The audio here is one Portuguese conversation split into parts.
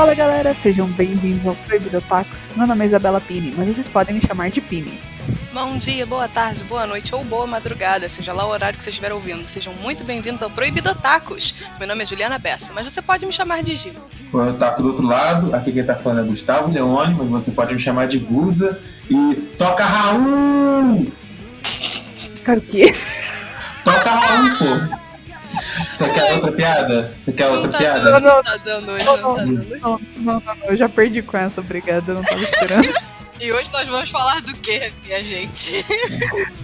Fala galera, sejam bem-vindos ao Proibido Tacos. Meu nome é Isabela Pini, mas vocês podem me chamar de Pini. Bom dia, boa tarde, boa noite ou boa madrugada, seja lá o horário que você estiver ouvindo. Sejam muito bem-vindos ao Proibido Tacos. Meu nome é Juliana Bessa, mas você pode me chamar de Gil. Eu taco do outro lado, aqui quem tá falando é Gustavo Leone, mas você pode me chamar de Guza. E toca Raul! Cara, o quê? Toca Raul, pô! Você quer outra piada? Você quer outra Não tá piada? dando, não tá dando hoje, não tá dando. Não, não, não, eu já perdi com essa, obrigada, eu não tava esperando. E hoje nós vamos falar do que, minha gente?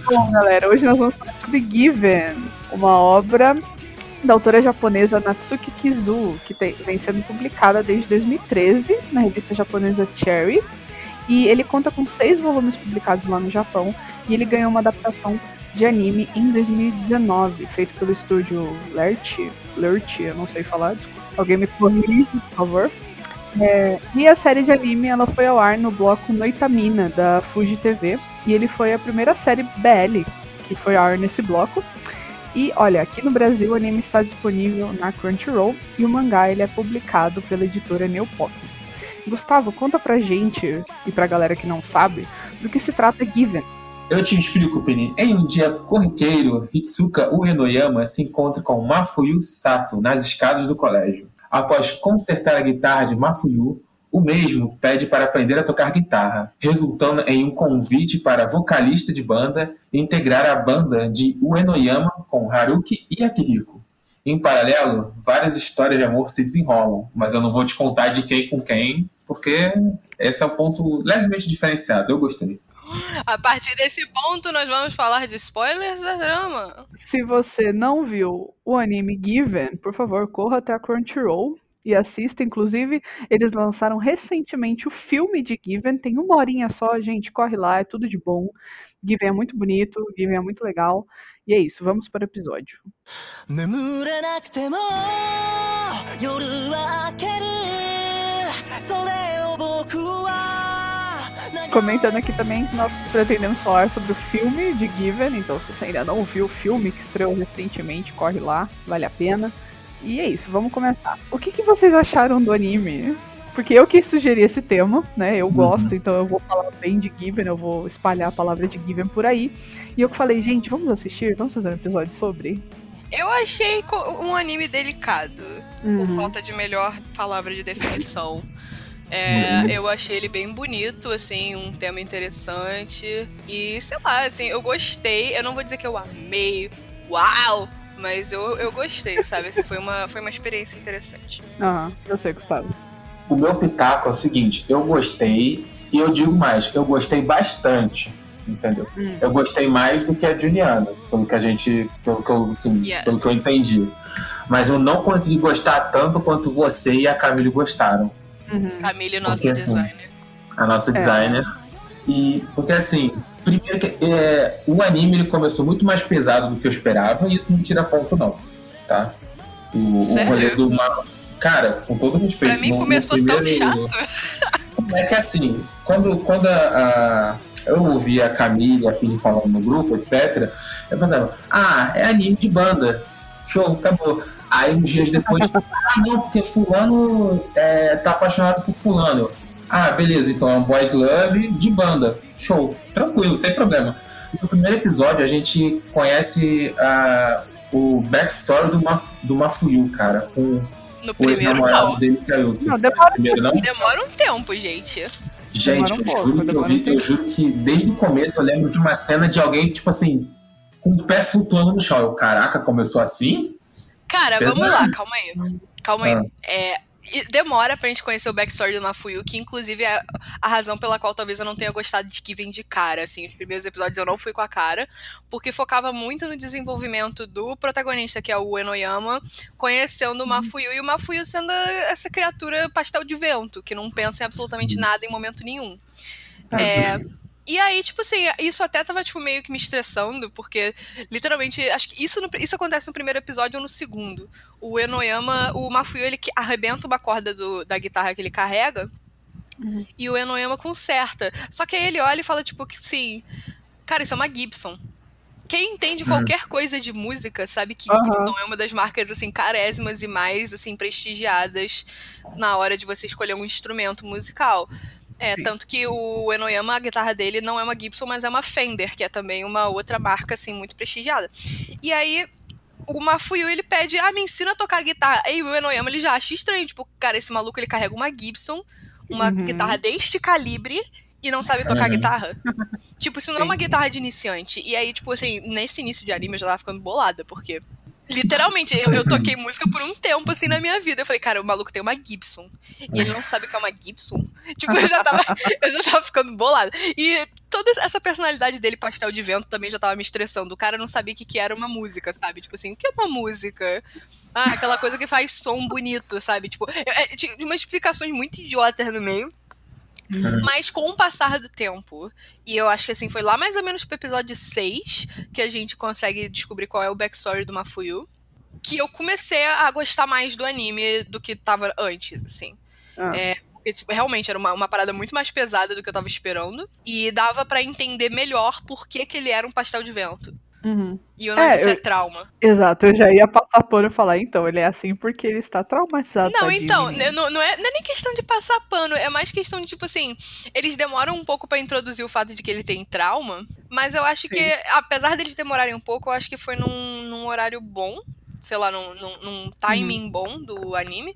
Bom, galera, hoje nós vamos falar sobre Given, uma obra da autora japonesa Natsuki Kizu, que tem- vem sendo publicada desde 2013 na revista japonesa Cherry. E ele conta com seis volumes publicados lá no Japão, e ele ganhou uma adaptação de anime em 2019, feito pelo estúdio Lert, Lert, eu não sei falar, desculpa. Alguém me corrige, por favor. É, e a série de anime ela foi ao ar no bloco Noitamina da Fuji TV e ele foi a primeira série BL que foi ao ar nesse bloco. E olha, aqui no Brasil o anime está disponível na Crunchyroll e o mangá ele é publicado pela editora Neopop. Gustavo, conta pra gente e pra galera que não sabe do que se trata Given. Eu te explico, Penny. Em um dia corriqueiro, Hitsuka Uenoyama se encontra com Mafuyu Sato nas escadas do colégio. Após consertar a guitarra de Mafuyu, o mesmo pede para aprender a tocar guitarra, resultando em um convite para vocalista de banda integrar a banda de Uenoyama com Haruki e Akihiko. Em paralelo, várias histórias de amor se desenrolam, mas eu não vou te contar de quem com quem, porque esse é um ponto levemente diferenciado. Eu gostei. A partir desse ponto, nós vamos falar de spoilers da drama. Se você não viu o anime Given, por favor, corra até a Crunchyroll e assista. Inclusive, eles lançaram recentemente o filme de Given. Tem uma horinha só, gente. Corre lá, é tudo de bom. Given é muito bonito, Given é muito legal. E é isso, vamos para o episódio. 眠れなくても夜は明けるそれを僕は何 Comentando aqui também que nós pretendemos falar sobre o filme de Given. Então, se você ainda não viu o filme que estreou recentemente, corre lá, vale a pena. E é isso, vamos começar. O que, que vocês acharam do anime? Porque eu que sugeri esse tema, né? Eu gosto, então eu vou falar bem de Given, eu vou espalhar a palavra de Given por aí. E eu que falei, gente, vamos assistir? Vamos fazer um episódio sobre? Eu achei um anime delicado, por Uhum. falta de melhor palavra de definição. É, eu achei ele bem bonito, assim, um tema interessante. E, sei lá, assim, eu gostei. Eu não vou dizer que eu amei, uau! Mas eu, eu gostei, sabe? Assim, foi, uma, foi uma experiência interessante. Aham, eu sei, Gustavo. O meu pitaco é o seguinte: eu gostei, e eu digo mais, eu gostei bastante, entendeu? Hum. Eu gostei mais do que a Juliana, pelo que a gente, pelo que eu, assim, Yes. pelo que eu entendi. Mas eu não consegui gostar tanto quanto você e a Camille gostaram, Uhum. Camille, nossa Porque, assim, designer. a nossa É. designer. E porque assim, primeiro que é, o anime ele começou muito mais pesado do que eu esperava, e isso não tira ponto não, tá? O, o Sério? rolê do Ma- Cara, com todo respeito. Pra mim no- no começou tão primeiro- chato. É que assim, quando, quando a, a- eu ouvi a Camille e a Pini falando no grupo, etc., eu pensava, ah, é anime de banda. Show, acabou. Aí uns dias depois, ah, não, porque fulano é, tá apaixonado por fulano. Ah, beleza, então é um boys love de banda. Show, tranquilo, sem problema. No primeiro episódio a gente conhece a, o backstory do, Maf, do Mafuyu, cara, com No o primeiro, ex-namorado não. dele, Kayuki. Não, demora Primeiro não? Demora um tempo, gente. Gente, um eu pouco, juro que eu vi, um eu juro que desde o começo eu lembro de uma cena de alguém, tipo assim, com o pé flutuando no chão. Eu, caraca, começou assim? Cara, Pesado. vamos lá, calma aí. Calma aí. Ah. É, e demora pra gente conhecer o backstory do Mafuyu, que inclusive é a razão pela qual talvez eu não tenha gostado de Given de cara, assim, os primeiros episódios eu não fui com a cara, porque focava muito no desenvolvimento do protagonista, que é o Enoyama, conhecendo o Mafuyu, e o Mafuyu sendo essa criatura pastel de vento, que não pensa em absolutamente nada em momento nenhum. É, e aí, tipo assim, isso até tava, tipo, meio que me estressando, porque, literalmente, acho que isso, no- isso acontece no primeiro episódio ou no segundo. O Enoyama, o Mafuyu, ele que arrebenta uma corda do- da guitarra que ele carrega, e o Enoyama conserta. Só que aí ele olha e fala, tipo, que sim, cara, isso é uma Gibson. quem entende qualquer coisa de música sabe que. Gibson é uma das marcas assim carésimas e mais assim prestigiadas na hora de você escolher um instrumento musical. É, Sim. tanto que o Enoyama, a guitarra dele não é uma Gibson, mas é uma Fender, que é também uma outra marca assim muito prestigiada. E aí o Mafuyu, ele pede, ah, me ensina a tocar guitarra. Aí o Enoyama, ele já acha estranho, tipo, cara, esse maluco, ele carrega uma Gibson, uma Uhum. guitarra deste calibre e não sabe tocar guitarra. tipo, isso não é uma guitarra de iniciante. E aí, tipo assim, nesse início de anime eu já tava ficando bolada, porque. Literalmente, eu, eu toquei música por um tempo, assim, na minha vida. Eu falei, cara, o maluco tem uma Gibson. E ele não sabe o que é uma Gibson. Tipo, eu já tava, eu já tava ficando bolada. E toda essa personalidade dele, pastel de vento, também já tava me estressando. O cara não sabia o que, que era uma música, sabe? Tipo assim, o que é uma música? Ah, aquela coisa que faz som bonito, sabe? Tipo, é, é, tinha umas explicações muito idiotas no meio. Mas com o passar do tempo, e eu acho que assim, foi lá mais ou menos pro episódio 6 que a gente consegue descobrir qual é o backstory do Mafuyu, que eu comecei a gostar mais do anime do que tava antes, assim. Ah. É, porque, tipo, realmente era uma, uma parada muito mais pesada do que eu tava esperando. E dava pra entender melhor por que, que ele era um pastel de vento. Uhum. E o nome É, disso é trauma. Exato, eu já ia passar pano e falar, então, ele é assim porque ele está traumatizado. Não, tadinho. então, não, não, é, não é nem questão de passar pano, é mais questão de, tipo assim, eles demoram um pouco pra introduzir o fato de que ele tem trauma, mas eu acho que, apesar deles demorarem um pouco, eu acho que foi num, num horário bom, sei lá, num, num, num timing bom do anime.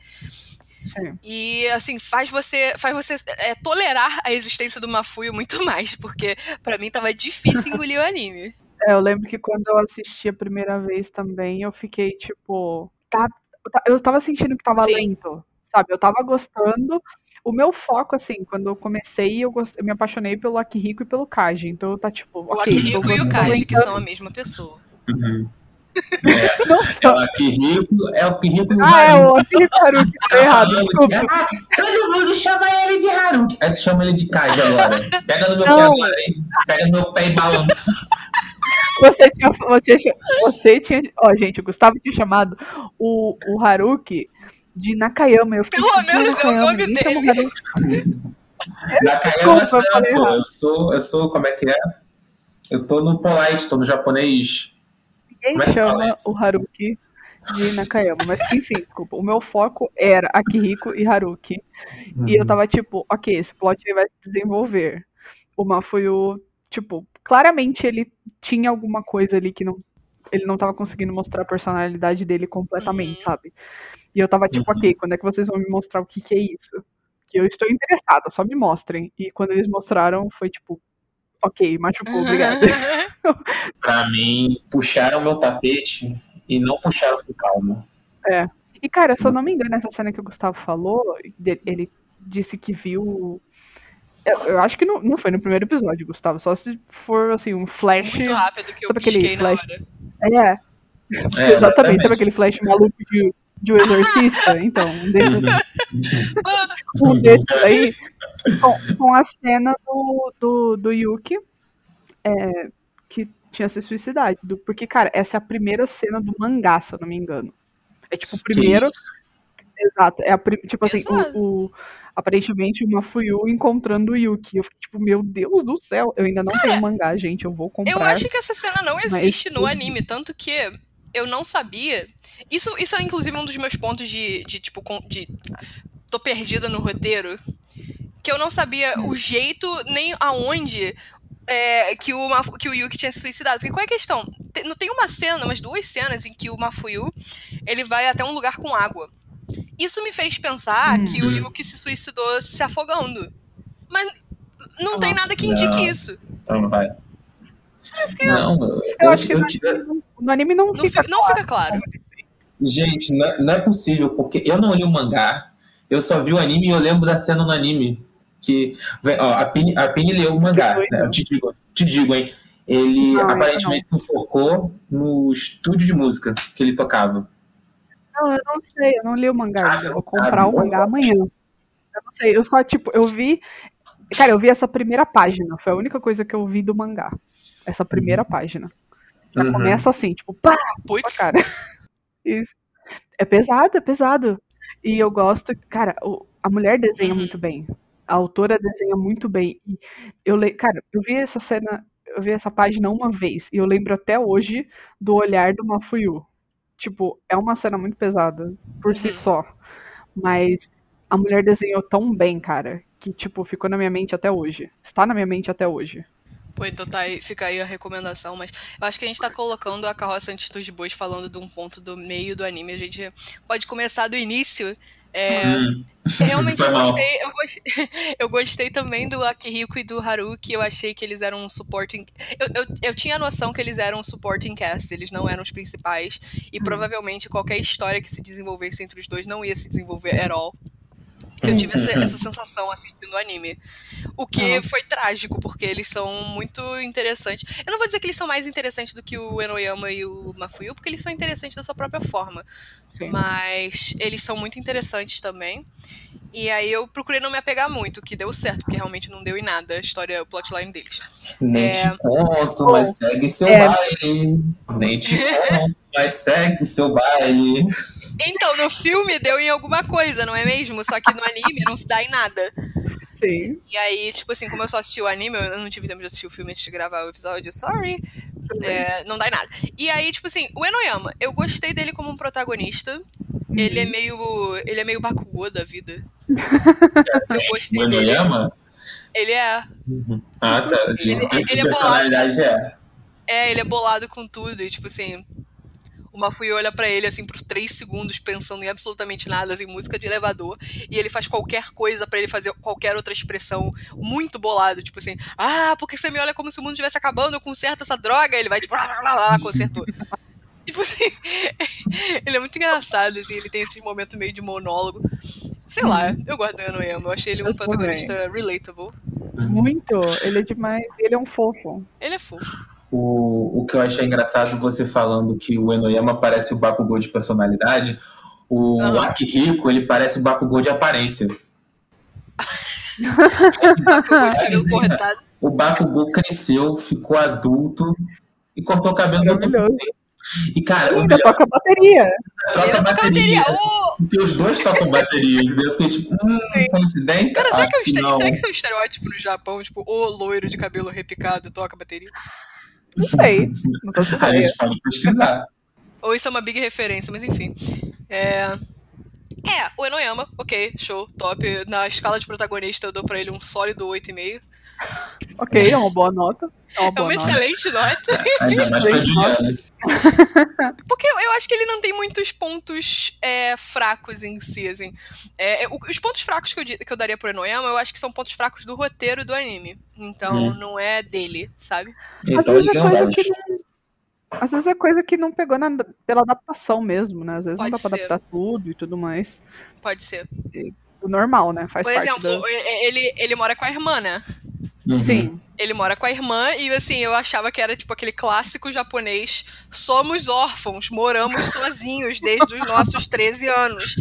Sim. E assim, faz você faz você é, tolerar a existência do Mafuio muito mais, porque pra mim tava difícil engolir o anime. É, eu lembro que quando eu assisti a primeira vez também, eu fiquei tipo. Tá, eu tava sentindo que tava Sim. lento, sabe? Eu tava gostando. O meu foco, assim, quando eu comecei, eu, gost... eu me apaixonei pelo Akihiko e pelo Kaji. Então tá tipo. O ok, Akihiko e o Kaji, que são a mesma pessoa. Uhum. É são. o Akihiko, é o Akihiko e o Ah, é o Akihiko Haruki, tá errado, desculpa. ah, todo mundo chama ele de Haruki. Aí tu chama ele de Kaji agora. Pega no meu Não. pé agora, hein? Pega no meu pé e balança. Você tinha. Você, tinha- você tinha. Ó, gente, o Gustavo tinha chamado o, o Haruki de Nakayama. Eu fiquei, Pelo menos é o nome o dele. Haruki. Nakayama Desculpa, eu sou, eu sou, como é que é? Eu tô no polite, tô no japonês. Ninguém é chama o Haruki de Nakayama. Mas enfim, desculpa. O meu foco era Akihiko e Haruki. E eu tava tipo, ok, esse plot vai se desenvolver. O Mafuyu, tipo, claramente ele tinha alguma coisa ali que não. Ele não tava conseguindo mostrar a personalidade dele completamente, Uhum. sabe? E eu tava tipo, Uhum. ok, quando é que vocês vão me mostrar o que que é isso? Que eu estou interessada, só me mostrem. E quando eles mostraram, foi tipo, ok, machucou, obrigada. Pra mim, puxaram meu tapete e não puxaram com calma. E, cara, se eu não me engano, essa cena que o Gustavo falou, ele disse que viu. Eu, eu acho que não, não foi no primeiro episódio, Gustavo. Só se for, assim, um flash. Muito rápido que eu Sabe aquele flash? hora. É, É, exatamente. Sabe aquele flash maluco de, de um exorcista? Então, um desses, um desses aí. Com, com a cena do, do, do Yuki, é, que tinha se suicidado. Porque, cara, essa é a primeira cena do mangá, se eu não me engano. É tipo, o primeiro. Exato. É a, tipo assim, o, o- aparentemente o Mafuyu encontrando o Yuki. Eu fiquei tipo, meu Deus do céu, eu ainda não tenho mangá, gente. Eu vou comprar. Eu acho que essa cena não Mas existe no tudo. anime, tanto que eu não sabia. Isso, isso é inclusive um dos meus pontos de, de tipo, de. tô perdida no roteiro. Que eu não sabia Hum. o jeito nem aonde é, que, o, Mafu- que o Yuki tinha se suicidado. Porque qual é a questão? Tem, não tem uma cena, umas duas cenas em que o Mafuyu ele vai até um lugar com água. Isso me fez pensar Hum. que o Yuki se suicidou se afogando. Mas não tem Não. nada que indique Não. isso. Então vai. Não, eu, Eu acho que eu no não, no anime não Não, fica fi- não fica claro. Gente, não é, não é possível, porque eu não li o mangá, eu só vi o anime e eu lembro da cena no anime. Que, ó, a Pini, a Pini leu o mangá, né? Eu te digo, te digo, hein? Ele Não, aparentemente se enforcou no estúdio de música que ele tocava. Não, eu não sei, eu não li o mangá. Ah, ainda. eu vou comprar o mangá amanhã. Eu não sei, eu só, tipo, eu vi. Cara, eu vi essa primeira página. Foi a única coisa que eu vi do mangá. Essa primeira página. Já Uhum. começa assim, tipo, pá, Putz. cara. Isso. É pesado, é pesado. E eu gosto, cara, o- a mulher desenha Uhum. muito bem. A autora desenha muito bem. E eu le... Cara, eu vi essa cena. eu vi essa página uma vez e eu lembro até hoje do olhar do Mafuyu. Tipo, é uma cena muito pesada por si Uhum. só. Mas a mulher desenhou tão bem, cara, que, tipo, ficou na minha mente até hoje. Está na minha mente até hoje. Pô, então tá aí, fica aí a recomendação, mas eu acho que a gente tá colocando a carroça antes dos bois falando de um ponto do meio do anime. A gente pode começar do início. É, Hum, Realmente eu gostei, eu gostei, eu gostei também do Akihiko e do Haruki. Eu achei que eles eram um supporting. Eu, eu, eu tinha a noção que eles eram um supporting cast, eles não eram os principais. E Hum. provavelmente qualquer história que se desenvolvesse entre os dois não ia se desenvolver at all. Eu tive essa, essa sensação assistindo o anime. O que foi trágico, porque eles são muito interessantes. Eu não vou dizer que eles são mais interessantes do que o Enoyama e o Mafuyu, porque eles são interessantes da sua própria forma. Sim. Mas eles são muito interessantes também. E aí eu procurei não me apegar muito, o que deu certo, porque realmente não deu em nada a história, o plotline deles. Nem É. te conto, Bom, mas segue seu é. baile. Nem te conto, mas segue seu baile. Então, no filme deu em alguma coisa, não é mesmo? Só que no anime não se dá em nada. Sim. E aí, tipo assim, como eu só assisti o anime, eu não tive tempo de assistir o filme antes de gravar o episódio, sorry. É, não dá em nada. E aí, tipo assim, o Enoyama, eu gostei dele como um protagonista. Ele é meio. Ele é meio Bakugou da vida. Eu gostei O dele. Enoyama? Ele é. Ah, tá. Ele- de ele é personalidade é. É, ele é bolado com tudo. E, tipo assim. O Mafuyu olha pra ele, assim, por três segundos, pensando em absolutamente nada, assim, música de elevador. E ele faz qualquer coisa pra ele fazer qualquer outra expressão muito bolado. Tipo assim, ah, porque você me olha como se o mundo estivesse acabando, eu conserto essa droga. Ele vai, tipo, lá, lá, lá, consertou. tipo assim, ele é muito engraçado, assim, ele tem esse momento meio de monólogo. Sei lá, eu gosto do Enoyama, eu achei ele um Eu também. protagonista relatable. Muito. Ele é demais. Ele é um fofo. Ele é fofo. O, o que eu achei engraçado você falando que o Enoyama parece o Bakugou de personalidade. O Aham. Akihiko, ele parece o Bakugou de aparência. Bakugou de cabelo sim. cortado. O Bakugou cresceu, ficou adulto e cortou o cabelo do. E, cara, o Ainda melhor toca bateria. troca toca bateria. Ô, Porque os dois tocam bateria. entendeu? Eu fiquei tipo, hum, coincidência? Cara, será que, é um será que isso é um estereótipo no Japão? Tipo, o loiro de cabelo repicado toca bateria? Não sei. Não tô A gente pode pesquisar. Ou isso é uma big referência, mas enfim. É. É, o Enoyama, ok, show, top. Na escala de protagonista eu dou pra ele um sólido 8,5. Ok, é uma boa nota. É uma É uma nota. excelente nota. Ainda mais pra Juliana. Porque eu, acho que ele não tem muitos pontos é, fracos em si, assim. É, é, os pontos fracos que eu, que eu daria pro Enoyama, eu acho que são pontos fracos do roteiro do anime. Então, Hum. não é dele, sabe? Às Então vezes ele é coisa que não. Às vezes é coisa que não pegou na- pela adaptação mesmo, né? Às vezes Pode não dá pra ser. adaptar tudo e tudo mais. Pode ser. O normal, né? Faz Por parte exemplo, da... e- ele, ele mora com a irmã, né? Uhum. Sim. Ele mora com a irmã e assim, eu achava que era tipo aquele clássico japonês. Somos órfãos, moramos sozinhos desde os nossos 13 anos.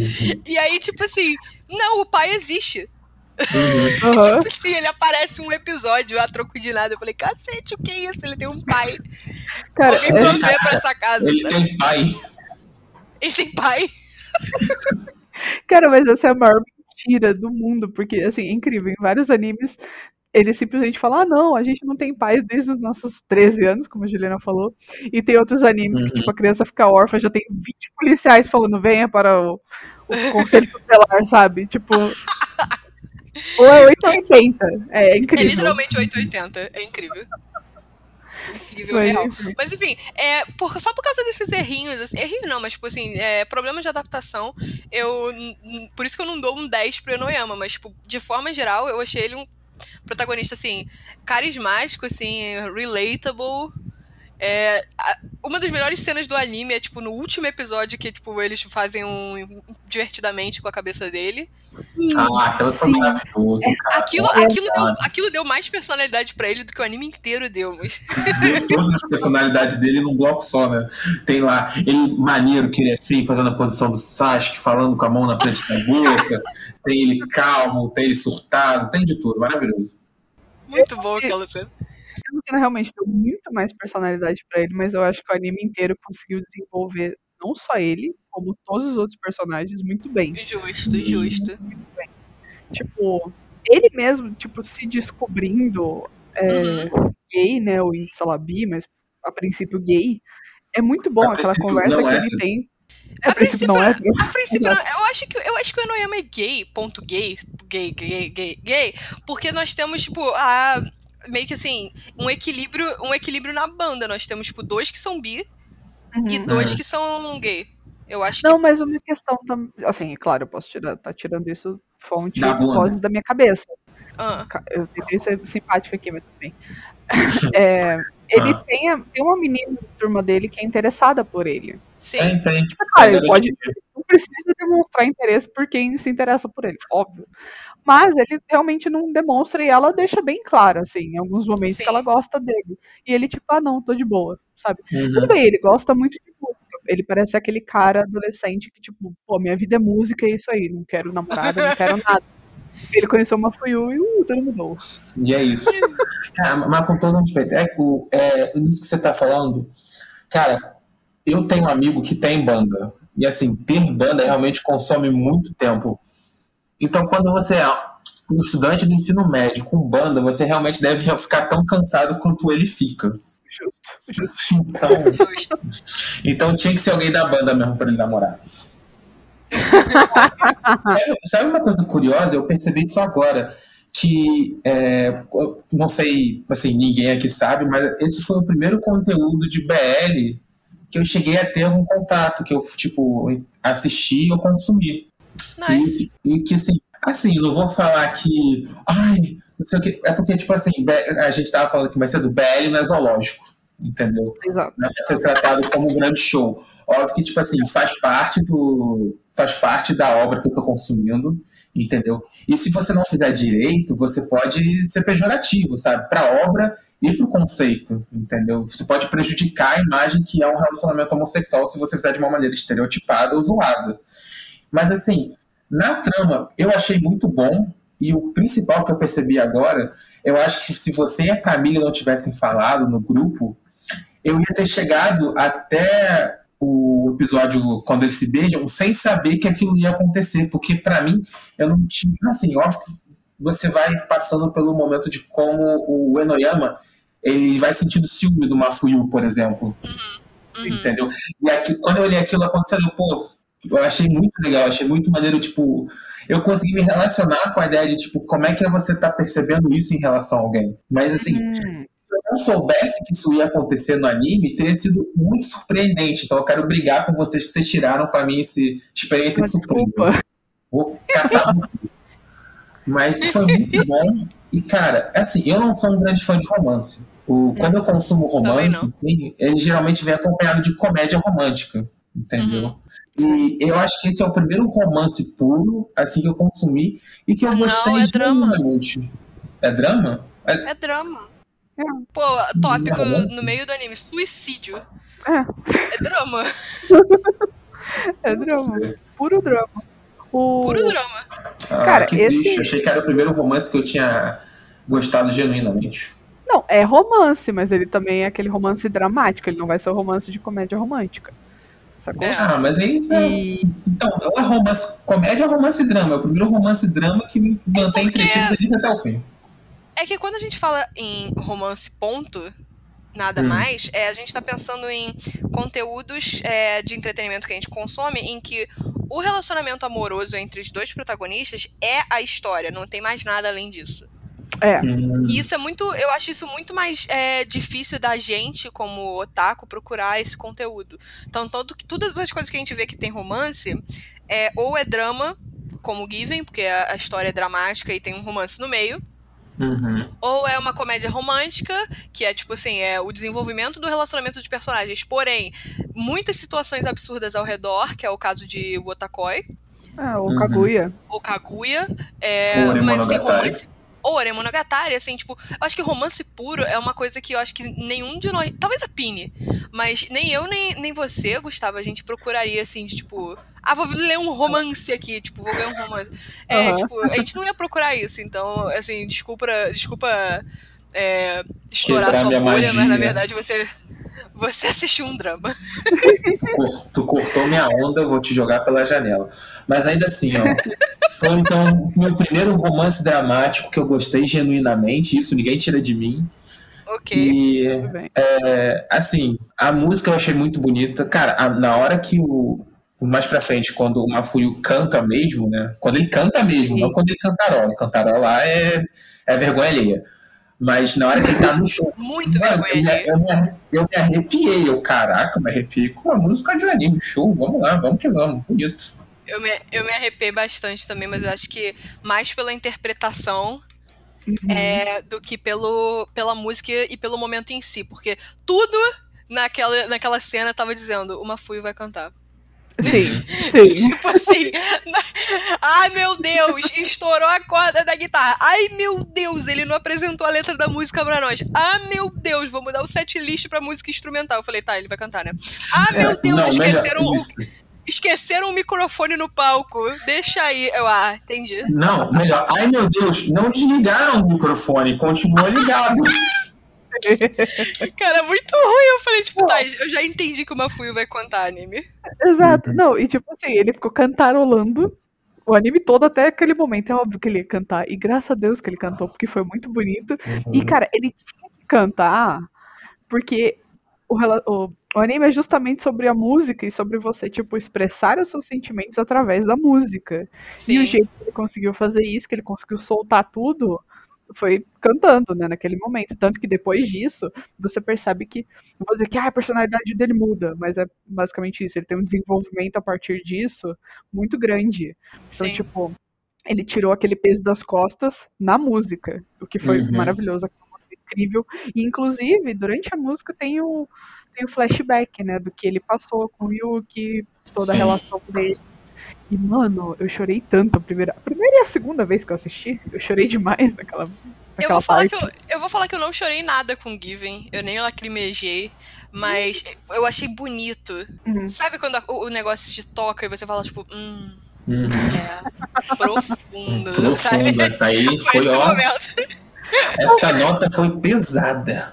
E aí, tipo assim, não, o pai existe. Uhum. Tipo assim, ele aparece um episódio a troco de nada. Eu falei, cacete, o que é isso? Ele tem um pai. Cara, Alguém é- provê pra essa casa. Ele tem pai. Ele tem pai. Cara, mas essa é a maior mentira do mundo, porque, assim, é incrível. Em vários animes, eles simplesmente falam: ah, não, a gente não tem pais desde os nossos 13 anos, como a Juliana falou. E tem outros animes que, Uhum. tipo, a criança fica órfã, já tem 20 policiais falando: venha para o, o conselho tutelar, sabe? Tipo. Ou é 8 ou 80. É, É incrível. literalmente 880. É incrível. Incrível, Mas, real. enfim. Mas enfim, é, por- só por causa desses errinhos, assim, errinho não, mas tipo assim, é, problemas de adaptação, eu. Por isso que eu não dou um 10 pro Enoyama, mas, tipo, de forma geral, eu achei ele um protagonista, assim, carismático, assim, relatable. É, uma das melhores cenas do anime é, tipo, no último episódio que, tipo, eles fazem um divertidamente com a cabeça dele. Ah, aquela foi Sim. maravilhoso, cara. Aquilo, É, aquilo, deu, aquilo deu mais personalidade pra ele do que o anime inteiro deu, mas. Deu todas as personalidades dele num bloco só, né? Tem lá, ele maneiro, que ele é assim, fazendo a posição do Sasuke, falando com a mão na frente da boca. tem ele calmo, tem ele surtado, tem de tudo. Maravilhoso. Muito bom aquela cena. Cena realmente deu muito mais personalidade pra ele, mas eu acho que o anime inteiro conseguiu desenvolver não só ele, como todos os outros personagens muito bem. Justo, justo. Tipo, ele mesmo, tipo, se descobrindo é, Uhum. gay, né? Ou, sei lá, bi, mas a princípio gay. É muito bom A aquela princípio conversa que hétero. ele tem. É, a princípio não é. A princípio, não, eu acho que eu acho que o Enoyama é gay, ponto gay, gay, gay, gay, gay, porque nós temos tipo a meio que assim, um equilíbrio, um equilíbrio na banda. Nós temos tipo dois que são bi e Uhum. dois É. que são gay. Eu acho Não, que mas uma questão também. Assim, claro, eu posso tirar, tá tirando isso fonte Da vozes da minha cabeça. ah, Eu tentei ser simpática aqui, mas bem. É, ele Ah. tem, a- tem uma menina da turma dele que é interessada por ele. sim. Tem, tem. Claro, ele pode. tipo, Não precisa demonstrar interesse por quem se interessa por ele, óbvio. Mas ele realmente não demonstra e ela deixa bem claro, assim, em alguns momentos Sim. que ela gosta dele. E ele, tipo, ah, não, tô de boa, sabe? uhum. Tudo bem, ele gosta muito de música. Ele parece aquele cara adolescente que, tipo, pô, minha vida é música e é isso aí, não quero namorada, não quero nada. Ele conheceu uma Fuyu e uh, tudo mudou. E é isso. Cara, mas com todo respeito, é, é nisso que você tá falando, cara, eu tenho um amigo que tem banda. E assim, ter banda realmente consome muito tempo. Então, quando você é um estudante do ensino médio com banda, você realmente deve ficar tão cansado quanto ele fica. Justo, justo. Então, Justo. então tinha que ser alguém da banda mesmo pra ele namorar. sabe, sabe uma coisa curiosa? Eu percebi isso agora. Que é, eu não sei, assim, ninguém aqui sabe, mas esse foi o primeiro conteúdo de BL que eu cheguei a ter algum contato, que eu, tipo, assisti ou consumi. Nice. E, e que assim, assim, não vou falar que. Ai, não sei o que. É porque, tipo assim, a gente tava falando que vai ser do BL não é zoológico. Entendeu? Exato. Não é pra ser tratado como um grande show. Óbvio que, tipo assim, faz parte do. faz parte da obra que eu tô consumindo, entendeu? E se você não fizer direito, você pode ser pejorativo, sabe? Pra obra e pro conceito, entendeu? Você pode prejudicar a imagem que é um relacionamento homossexual se você fizer de uma maneira estereotipada ou zoada. Mas assim, na trama, eu achei muito bom. E o principal que eu percebi agora, eu acho que se você e a Camila não tivessem falado no grupo, eu ia ter chegado até o episódio quando eles se beijam sem saber que aquilo ia acontecer. Porque pra mim, eu não tinha. Assim, óbvio você vai passando pelo momento de como o Enoyama ele vai sentindo ciúme do Mafuyu, por exemplo. Uhum. Entendeu? E aqui, quando eu olhei aquilo acontecendo, pô, eu achei muito legal, achei muito maneiro, tipo, eu consegui me relacionar com a ideia de, tipo, como é que você tá percebendo isso em relação a alguém. Mas, assim, Hum, se eu não soubesse que isso ia acontecer no anime, teria sido muito surpreendente. Então eu quero brigar com vocês que vocês tiraram pra mim essa experiência de surpresa. desculpa. Vou caçar vocês. Mas foi muito bom. E, cara, assim, eu não sou um grande fã de romance. O, quando eu consumo romance, assim, ele geralmente vem acompanhado de comédia romântica. Entendeu? E eu acho que esse é o primeiro romance puro, assim, que eu consumi e que eu Não, gostei é drama. genuinamente. É drama? É, É drama. É. Pô, tópico romance? no meio do anime, suicídio. É. É drama. É drama. Puro drama. O... Puro drama. Ah, Cara, que esse- triste. Achei que era o primeiro romance que eu tinha gostado genuinamente. Não, é romance, mas ele também é aquele romance dramático. Ele não vai ser o romance de comédia romântica. Sacou? É. Ah, mas aí. E Então, ou é romance comédia ou romance drama. É o primeiro romance drama que me mantém porque- entretido do até o fim. É que quando a gente fala em romance ponto, nada Hum. mais, é, a gente tá pensando em conteúdos é, de entretenimento que a gente consome em que o relacionamento amoroso entre os dois protagonistas é a história, não tem mais nada além disso. É, Hum, E isso é muito. Eu acho isso muito mais é, difícil da gente, como otaku, procurar esse conteúdo. Então, todo, todas as coisas que a gente vê que tem romance, é, ou é drama, como Given, porque a, a história é dramática e tem um romance no meio. uhum. Ou é uma comédia romântica, que é tipo assim, é o desenvolvimento do relacionamento de personagens. Porém, muitas situações absurdas ao redor, que é o caso de Wotakoi, é o Uhum. Kaguya. ou Kaguya, é, Ou mas assim, romance. Ou Ore Monogatari, assim, tipo, eu acho que romance puro é uma coisa que eu acho que nenhum de nós. Talvez a Pini, mas nem eu, nem, nem você, Gustavo, a gente procuraria, assim, de tipo. Ah, vou ler um romance aqui, tipo, vou ver um romance. É, Aham. tipo, a gente não ia procurar isso, então, assim, desculpa, desculpa é, estourar Quebrar sua bolha, mas na verdade você. Você assistiu um drama. Tu cor- Tu cortou minha onda, eu vou te jogar pela janela. Mas ainda assim, ó. Foi então meu primeiro romance dramático que eu gostei genuinamente, isso ninguém tira de mim. Ok. E, é, assim, a música eu achei muito bonita. Cara, a- na hora que o. Mais pra frente, quando o Mafuyu canta mesmo, né? Quando ele canta mesmo, Sim. não quando ele cantarola. Cantarola é, é vergonha alheia. Mas na hora que ele tá no show. Muito Mano, vergonha eu, eu, me, eu me arrepiei. Eu, caraca, eu me arrepiei com a música de anime. Show, vamos lá, vamos que vamos. Bonito. Eu me, eu me arrepiei bastante também, mas eu acho que mais pela interpretação Uhum. é, do que pelo, pela música e pelo momento em si. Porque tudo naquela, naquela cena tava dizendo: o Mafuio vai cantar. Sim, sim. Tipo assim, ai meu Deus, estourou a corda da guitarra. Ai meu Deus, ele não apresentou a letra da música pra nós. Ah meu Deus, vou mudar o set list pra música instrumental. Eu falei, tá, ele vai cantar, né? Ah meu É, Deus, não, melhor- esqueceram, o, esqueceram o microfone no palco. Deixa aí. Eu, ah, entendi. Não, melhor. Ai, meu Deus, não desligaram o microfone, continua ligado. Cara, muito ruim. Eu falei, tipo, tá, eu já entendi que o Mafuio vai contar anime. Exato. Não, e tipo assim, ele ficou cantarolando o anime todo até aquele momento. É óbvio que ele ia cantar. E graças a Deus que ele cantou, porque foi muito bonito. E, cara, ele tinha que cantar porque o, o, o anime é justamente sobre a música e sobre você, tipo, expressar os seus sentimentos através da música. E o jeito que ele conseguiu fazer isso, que ele conseguiu soltar tudo, foi cantando, né, naquele momento. Tanto que depois disso, você percebe que, não vou dizer que ah, a personalidade dele muda, mas é basicamente isso. Ele tem um desenvolvimento a partir disso muito grande. Então, Sim. tipo, ele tirou aquele peso das costas na música, o que foi Uhum. maravilhoso, incrível. E, inclusive, durante a música tem o, tem o flashback, né, do que ele passou com o Yuki, toda a Sim. relação dele. E, mano, eu chorei tanto a primeira, a primeira e a segunda vez que eu assisti. Eu chorei demais naquela, Eu naquela vou, falar parte. que eu, eu vou falar que eu não chorei nada com Given, eu nem lacrimejei, mas eu achei bonito. Uhum. Sabe quando a- o, o negócio te toca e você fala, tipo, hum, Uhum. é profundo, sabe? Profundo, essa aí Foi foi, ó. momento. Essa nota foi pesada.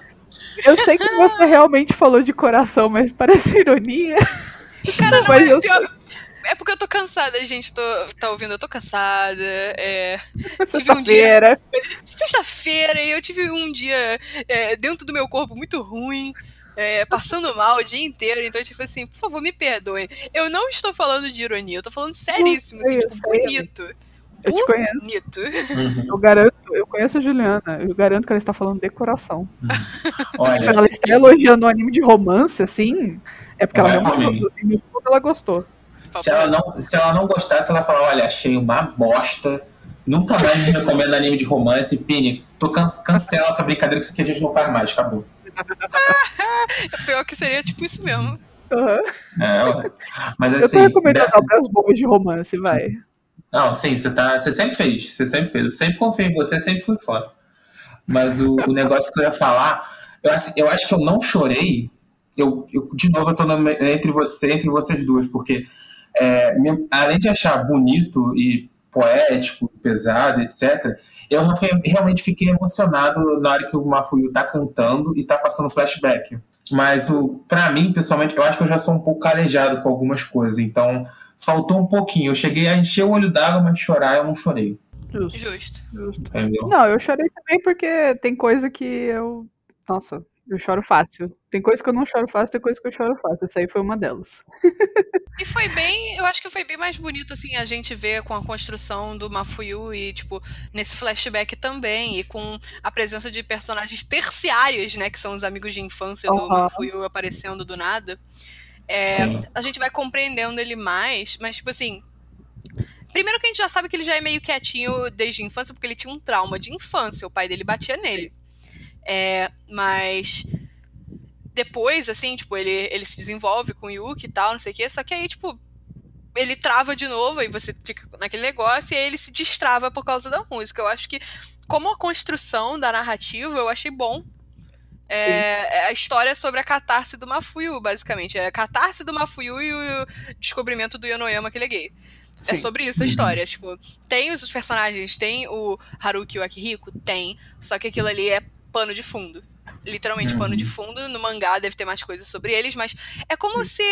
Eu sei que você realmente falou de coração, mas parece ironia. Cara, não, Mas é, eu pior- é porque eu tô cansada, gente. Tô, tá ouvindo? Eu tô cansada. É, tive um dia. Sexta-feira. Sexta-feira, e eu tive um dia é, dentro do meu corpo muito ruim. é, passando mal o dia inteiro, então, tipo assim, por favor, me perdoe. Eu não estou falando de ironia, eu tô falando seríssimo, assim, tipo, sei, bonito. Eu te conheço. Bonito. Uhum. Eu garanto, eu conheço a Juliana. Eu garanto que ela está falando de coração. Se Olha, ela está elogiando um anime de romance, assim, é porque ela gostou. No fundo, ela gostou. Se ela, não, se ela não gostasse, ela fala: Olha, achei uma bosta. Nunca mais me recomendo anime de romance. Pini, tô can cancela essa brincadeira que isso aqui a gente não faz mais, acabou. Pior que seria tipo isso mesmo. Aham. É, mas eu tô assim, recomendando dessa- obras boas de romance, vai. Não, sim, você, tá, você sempre fez, você sempre fez. Eu sempre confiei em você, sempre fui fã. Mas o, o negócio que eu ia falar, eu, assim, eu acho que eu não chorei. Eu, eu- de novo, eu tô no- entre você, entre vocês duas, porque é, me- além de achar bonito e poético, pesado, etc., eu realmente fiquei emocionado na hora que o Mafuyu tá cantando e tá passando flashback. Mas o, pra mim, pessoalmente, eu acho que eu já sou um pouco calejado com algumas coisas, então faltou um pouquinho. Eu cheguei a encher o olho d'água, mas chorar eu não chorei. Justo. justo. Entendeu? Não, eu chorei também porque tem coisa que eu. Nossa, eu choro fácil. Tem coisa que eu não choro fácil, tem coisa que eu choro fácil. Essa aí foi uma delas. E foi bem, eu acho que foi bem mais bonito, assim, a gente ver com a construção do Mafuyu e, tipo, nesse flashback também, e com a presença de personagens terciários, né, que são os amigos de infância do Aham. Mafuyu aparecendo do nada. É, a gente vai compreendendo ele mais, mas, tipo assim. Primeiro que a gente já sabe que ele já é meio quietinho desde a infância, porque ele tinha um trauma de infância, o pai dele batia nele. É, mas depois, assim, tipo, ele, ele se desenvolve com o Yuki e tal, não sei o quê, só que aí, tipo, ele trava de novo, aí você fica naquele negócio, e aí ele se destrava por causa da música. Eu acho que, como a construção da narrativa, eu achei bom. É, é a história sobre a catarse do Mafuyu, basicamente. É a catarse do Mafuyu e o descobrimento do Yonoyama que ele é gay. É Sim. sobre isso a Uhum. história. Tipo, tem os personagens, tem o Haruki e o Akihiko? Tem. Só que aquilo ali é pano de fundo. Literalmente Uhum. pano de fundo. No mangá deve ter mais coisas sobre eles, mas é como se.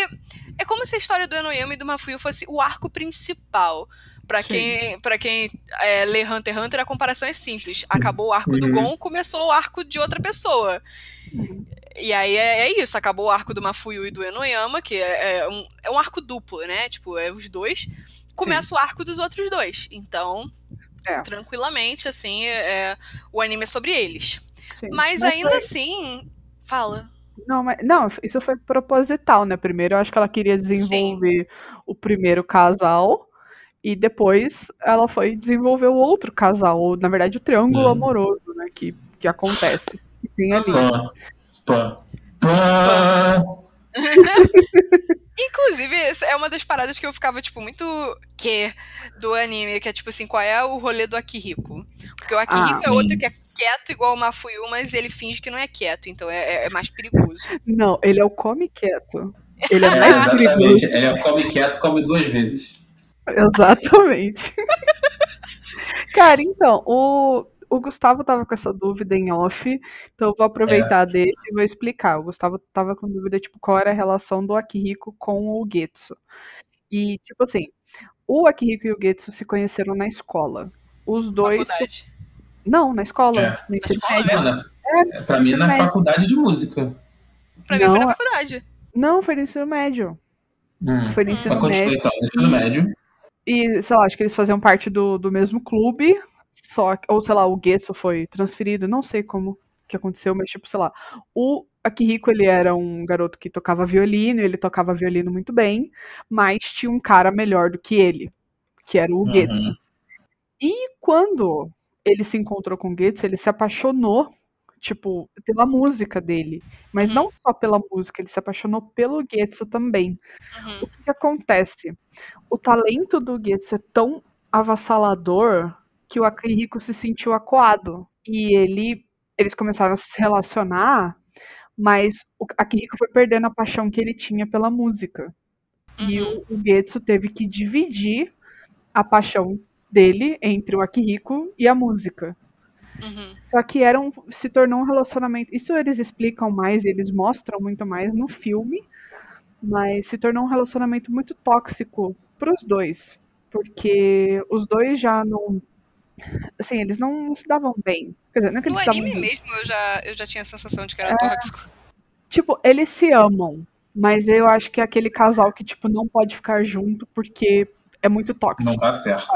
É como se a história do Enoyama e do Mafuyu fosse o arco principal. Pra Sim. quem, pra quem é, lê Hunter x Hunter, a comparação é simples. Acabou o arco do Uhum. Gon, começou o arco de outra pessoa. E aí é, é isso, acabou o arco do Mafuyu e do Enoyama, que é, é um, é um arco duplo, né? Tipo, é os dois. Começa o arco dos outros dois. Então, É. tranquilamente, assim, é, o anime é sobre eles. Sim. Mas, ainda assim. Fala. Não, mas, não, isso foi proposital, né? Primeiro, eu acho que ela queria desenvolver o primeiro casal. E depois ela foi desenvolver o outro casal, ou na verdade o triângulo Hum. amoroso, né? Que, que acontece. Que tem ali. Pã, pã, pã. Inclusive, essa é uma das paradas que eu ficava, tipo, muito que do anime, que é tipo assim, qual é o rolê do Akihiko? Porque o Akihiko Ah, é outro que é quieto igual o Mafuyu, mas ele finge que não é quieto, então é, é mais perigoso. Não, ele é o come quieto. Ele é É, mais perigoso. Ele come quieto, come duas vezes. Exatamente. Cara, então, o, o Gustavo tava com essa dúvida em off, então eu vou aproveitar dele e vou explicar. O Gustavo tava com dúvida, tipo, qual era a relação do Akihiko com o Getsu. E, tipo assim, o Akihiko e o Getsu se conheceram na escola. Os dois. Faculdade. Não, na escola. É. Ensino escola médio. Mano, é, pra mim, na médio. faculdade de música. Pra mim foi Não, na faculdade. Não, foi no ensino médio. Hum. Foi no Mas ensino médio. então, no ensino médio. E, sei lá, acho que eles faziam parte do, do mesmo clube, só ou sei lá, o Getsu foi transferido, não sei como que aconteceu, mas tipo, sei lá, o Akihiko, ele era um garoto que tocava violino, ele tocava violino muito bem, mas tinha um cara melhor do que ele, que era o Uhum. Getsu. E quando ele se encontrou com o Getsu, ele se apaixonou, tipo, pela música dele, mas Uhum. não só pela música, ele se apaixonou pelo Getsu também. Uhum. O que, que acontece? O talento do Getsu é tão avassalador que o Akihiko se sentiu acuado. E ele, eles começaram a se relacionar, mas o Akihiko foi perdendo a paixão que ele tinha pela música. E Uhum. o, o Getsu teve que dividir a paixão dele entre o Akihiko e a música. Uhum. Só que era um, se tornou um relacionamento. Isso eles explicam mais, eles mostram muito mais no filme, mas se tornou um relacionamento muito tóxico para os dois, porque os dois já não, assim, eles não se davam bem. Quer dizer, não é que No eles se davam anime bem. mesmo eu já, eu já tinha a sensação de que era tóxico. Tipo, eles se amam, mas eu acho que é aquele casal que tipo não pode ficar junto porque é muito tóxico. Não dá certo.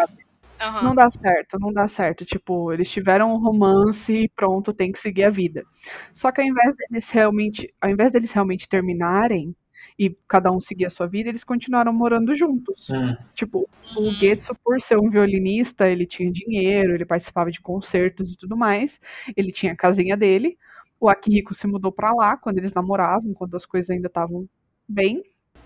Aham. Não dá certo, não dá certo. Tipo, eles tiveram um romance e pronto, tem que seguir a vida. Só que ao invés deles realmente, ao invés deles realmente terminarem e cada um seguir a sua vida, eles continuaram morando juntos. Hum. Tipo, o Getsu, por ser um violinista, ele tinha dinheiro, ele participava de concertos e tudo mais. Ele tinha a casinha dele. O Akihiko se mudou pra lá quando eles namoravam, quando as coisas ainda estavam bem.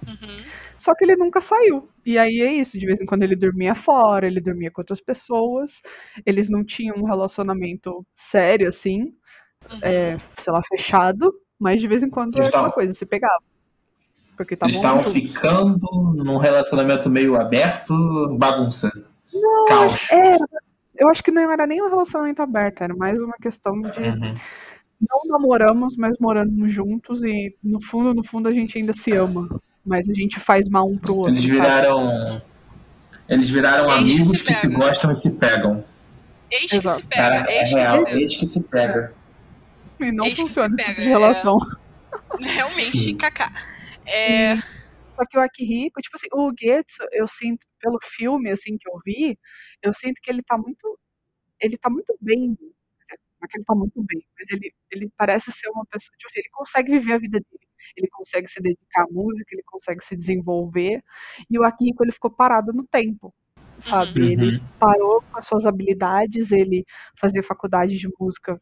Uhum. Só que ele nunca saiu. E aí é isso, de vez em quando ele dormia fora, ele dormia com outras pessoas. Eles não tinham um relacionamento sério, assim, Uhum. é, sei lá, fechado, mas de vez em quando era aquela tavam- coisa, se pegava. Porque Eles estavam ficando num relacionamento meio aberto, bagunça. Caos. Era, eu acho que não era nem um relacionamento aberto, era mais uma questão de Uhum. não namoramos, mas moramos juntos e no fundo, no fundo a gente ainda se ama. Mas a gente faz mal um pro outro. Eles sabe? viraram. Eles viraram Ex que amigos se que se gostam e se pegam. Ex que Exato. se pega, Cara, é ex real, se pega. ex que se pega. E não Ex funciona esse tipo de é. relação. Realmente, Sim. kaká. É, Só que o Akihiko, tipo assim, o Getsu, eu sinto, pelo filme, assim, que eu vi, eu sinto que ele tá muito, ele tá muito bem, dizer, não é que ele tá muito bem, mas ele, ele parece ser uma pessoa, tipo assim, ele consegue viver a vida dele, ele consegue se dedicar à música, ele consegue se desenvolver, e o Akihiko, ele ficou parado no tempo, sabe? Uhum. Ele parou com as suas habilidades, ele fazia faculdade de música,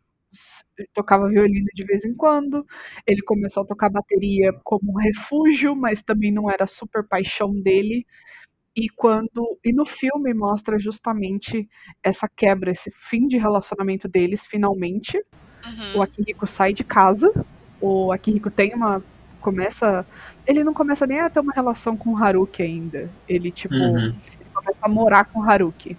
tocava violino de vez em quando, ele começou a tocar bateria como um refúgio, mas também não era super paixão dele. E quando e no filme mostra justamente essa quebra, esse fim de relacionamento deles finalmente. uhum. O Akihiko sai de casa, o Akihiko tem uma começa, ele não começa nem a ter uma relação com o Haruki ainda. Ele tipo, Uhum. ele começa a morar com o Haruki.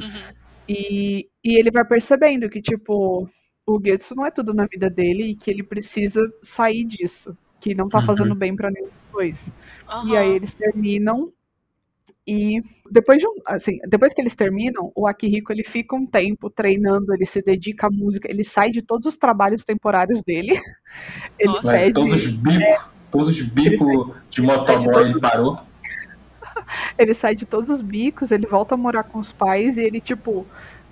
Uhum. E, e ele vai percebendo que, tipo, o Getsu não é tudo na vida dele e que ele precisa sair disso. Que não tá Uhum. fazendo bem pra nenhum dos dois. E Aham. aí eles terminam. E depois de um, assim, depois que eles terminam, o Akihiko ele fica um tempo treinando, ele se dedica à música, ele sai de todos os trabalhos temporários dele. Ele Nossa. Pede, todos os bicos, todos os bicos de motoboy ele parou. ele sai de todos os bicos, ele volta a morar com os pais e ele tipo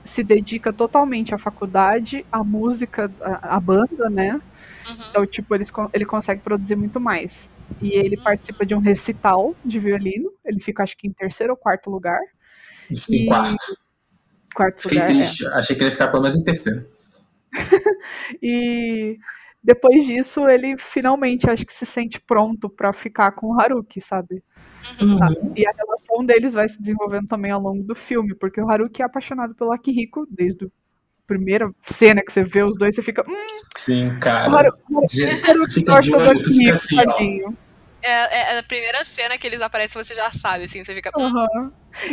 se dedica totalmente à faculdade, à música, à, à banda, né? Uhum. Então, tipo, eles, ele consegue produzir muito mais. E ele participa de um recital de violino. Ele fica, acho que, em terceiro ou quarto lugar. Em E- quarto. Quarto Fiquei lugar. é. triste. Achei que ele ia ficar pelo menos em terceiro. E depois disso, ele finalmente acho que se sente pronto pra ficar com o Haruki, sabe? Tá. E a relação deles vai se desenvolvendo também ao longo do filme, porque o Haruki é apaixonado pelo Akihiko desde a primeira cena que você vê os dois, você fica. Hum, Sim, o cara. O Haruki Gente, fica gosta do olho, tu fica Akihiko, assim, ó. tadinho. É, é a primeira cena que eles aparecem, você já sabe, assim, você fica. hum, Aham.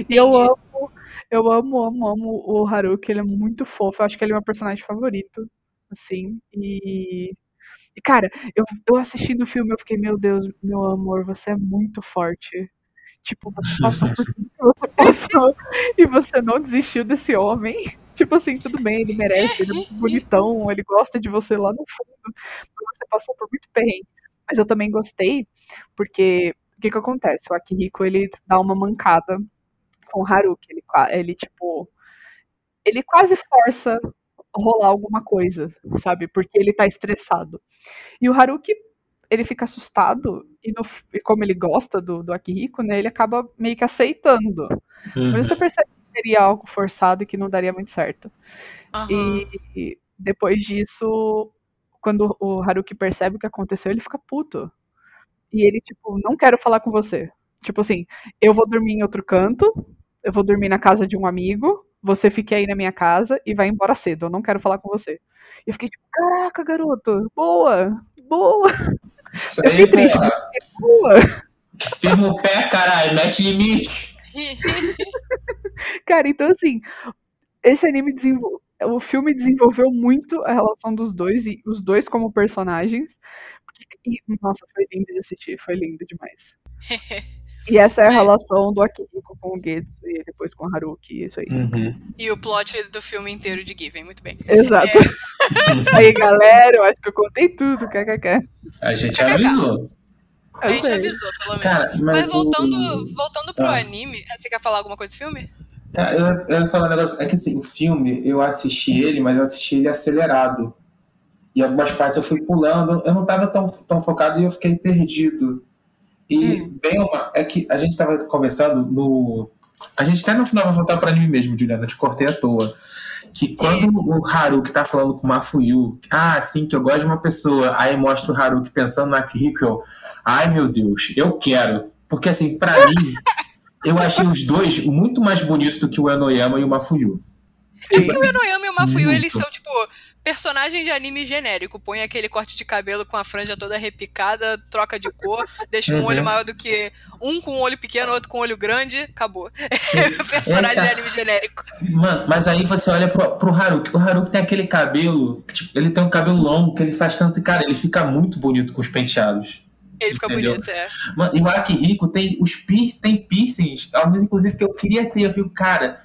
E eu amo, eu amo, amo, amo o Haruki, ele é muito fofo. Eu acho que ele é meu personagem favorito, assim. E, cara, eu, eu assistindo o filme, eu fiquei, meu Deus, meu amor, você é muito forte. Tipo, você passou por tudo que você passou e você não desistiu desse homem. Tipo assim, tudo bem, ele merece, ele é muito bonitão, ele gosta de você lá no fundo, mas você passou por muito perrengue. Mas eu também gostei, porque o que que acontece? O Akihiko, ele dá uma mancada com o Haruki, ele, ele tipo, ele quase força rolar alguma coisa, sabe? Porque ele tá estressado. E o Haruki, ele fica assustado, e, no e como ele gosta do, do Akihiko, né, ele acaba meio que aceitando. Uhum. Mas você percebe que seria algo forçado e que não daria muito certo. aham. E depois disso, quando o Haruki percebe o que aconteceu, ele fica puto. E ele, tipo, não quero falar com você. Tipo assim, eu vou dormir em outro canto, eu vou dormir na casa de um amigo, você fique aí na minha casa e vai embora cedo, eu não quero falar com você. E eu fiquei tipo, caraca, garoto, boa, boa, Isso eu aí, fiquei triste, porra. boa. Firma o pé, caralho. Mete limite. Cara, então assim, esse anime desenvolveu. O filme desenvolveu muito a relação dos dois, e os dois como personagens. E, nossa, foi lindo de assistir, foi lindo demais. E essa é a É. relação do Akihiko com o Getsu e depois com o Haruki, isso aí. Uhum. E o plot do filme inteiro de Given, muito bem. Exato. aí, galera, eu acho que eu contei tudo, kkk. A gente avisou. A gente avisou, pelo menos. Cara, mas, Mas voltando, o... voltando pro Ah. anime, você quer falar alguma coisa do filme? Tá, eu, eu ia falar um negócio. É que assim, o filme, eu assisti ele, mas eu assisti ele acelerado. E algumas partes eu fui pulando. Eu não tava tão, tão focado e eu fiquei perdido. E bem uma. É que a gente tava conversando no. A gente até no final vai voltar pra anime mesmo, Juliana. Eu te cortei à toa. Que quando o Haruki tá falando com o Mafuyu, ah, sim, que eu gosto de uma pessoa, aí mostra o Haruki pensando na eu, ai meu Deus, eu quero. Porque assim, pra mim, eu achei os dois muito mais bonitos do que o Enoyama e o Mafuyu. Sim. O Enoyama e o Mafuyu, Muito. eles são, tipo, personagem de anime genérico. Põe aquele corte de cabelo com a franja toda repicada, troca de cor, deixa um Uhum. olho maior do que. Um com um olho pequeno, outro com um olho grande, acabou. personagem de anime genérico. Mano, mas aí você olha pro, pro Haruki. O Haruki tem aquele cabelo, tipo, ele tem um cabelo longo, que ele faz tanto assim, cara, ele fica muito bonito com os penteados. Ele fica Entendeu? bonito, é. Mano, e o Akihiko tem os piercings, tem piercings, alguns inclusive que eu queria ter. Eu fico, cara,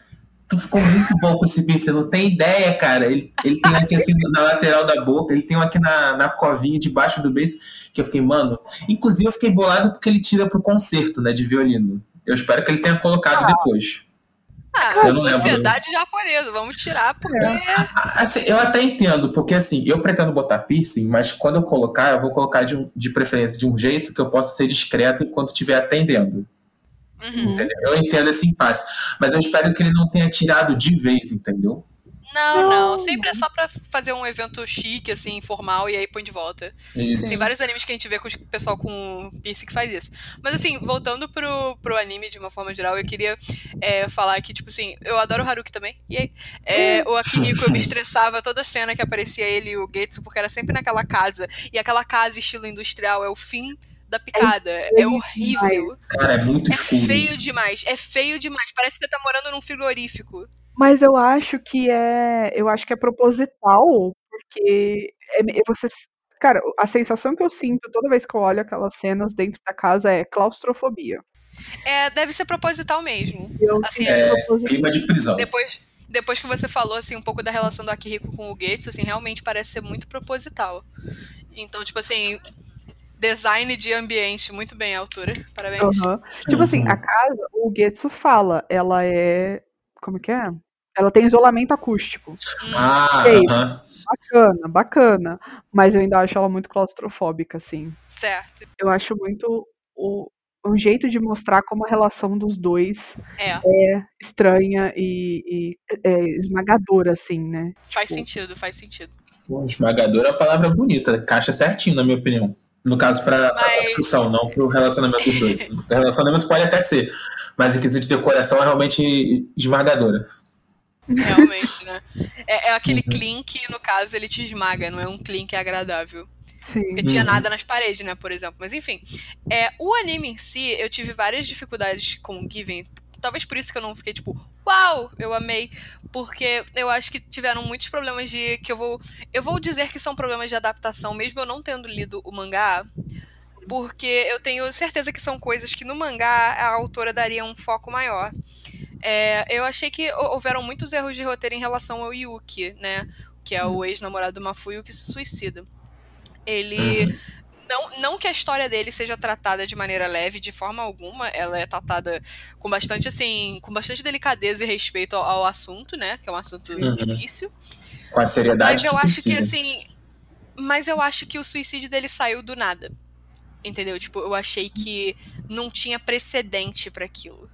tu ficou muito bom com esse piercing, não tem ideia, cara. Ele, ele tem aqui assim na lateral da boca, ele tem um aqui na, na covinha debaixo do beijo, que eu fiquei, mano. Inclusive eu fiquei bolado porque ele tira pro concerto, né, de violino. Eu espero que ele tenha colocado depois. Ah, não lembro. sociedade japonesa, vamos tirar, porque. Assim, eu até entendo, porque assim, eu pretendo botar piercing, mas quando eu colocar, eu vou colocar de, de preferência de um jeito que eu possa ser discreto enquanto estiver atendendo. Uhum. Entendeu? Eu entendo esse impasse. Mas eu espero que ele não tenha tirado de vez, entendeu? Não, não. Sempre é só pra fazer um evento chique, assim, informal, e aí põe de volta. Isso. Tem vários animes que a gente vê com o pessoal com piercing que faz isso. Mas assim, voltando pro, pro anime de uma forma geral, eu queria é, falar que, tipo assim, eu adoro o Haruki também. E aí? É, o Akihiko eu me estressava toda cena que aparecia ele e o Getsu, porque era sempre naquela casa. E aquela casa estilo industrial é o fim da picada. É, feio horrível. Cara, é muito É escuro. feio demais. É feio demais. Parece que você tá morando num frigorífico. Mas eu acho que é. Eu acho que é proposital, porque é, você. Cara, a sensação que eu sinto toda vez que eu olho aquelas cenas dentro da casa é claustrofobia. É, deve ser proposital mesmo. Eu Assim, É, proposital. clima de prisão. Depois, depois que você falou assim um pouco da relação do Akihiko com o Gates, assim, realmente parece ser muito proposital. Então, tipo assim, design de ambiente, muito bem, altura. Parabéns. Aham. Tipo assim, Uhum. a casa, o Getsu fala, ela é. Como que é? Ela tem isolamento acústico. Ah, Ei. aham. Bacana, bacana. Mas eu ainda acho ela muito claustrofóbica, assim. Certo. Eu acho muito o, o jeito de mostrar como a relação dos dois É, é estranha e, e é esmagadora, assim, né? faz Tipo, sentido, faz sentido. Pô, Esmagador é a palavra bonita, caixa certinho, na minha opinião. No caso, pra Mas- construção, não pro relacionamento dos dois. O relacionamento pode até ser, mas em quesito de decoração é realmente esmagadora. Realmente, né? É, é aquele Uhum. clean que, no caso, ele te esmaga, não é um clean que é agradável. Sim. Porque tinha Uhum. nada nas paredes, né, por exemplo. Mas enfim, é, o anime em si, eu tive várias dificuldades com o Given. Talvez por isso que eu não fiquei tipo, uau, eu amei. Porque eu acho que tiveram muitos problemas de. que eu vou. Eu vou dizer que são problemas de adaptação, mesmo eu não tendo lido o mangá. Porque eu tenho certeza que são coisas que no mangá a autora daria um foco maior. É, eu achei que hou- houveram muitos erros de roteiro em relação ao Yuki, né? Que é o ex-namorado do Mafuyu que se suicida. Ele. Uhum. Não, não que a história dele seja tratada de maneira leve, de forma alguma. Ela é tratada com bastante, assim, com bastante delicadeza e respeito ao, ao assunto, né? Que é um assunto Uhum. difícil. Com a seriedade Mas eu que acho que, precisa. assim. Mas eu acho que o suicídio dele saiu do nada. Entendeu? Tipo, eu achei que não tinha precedente pra aquilo.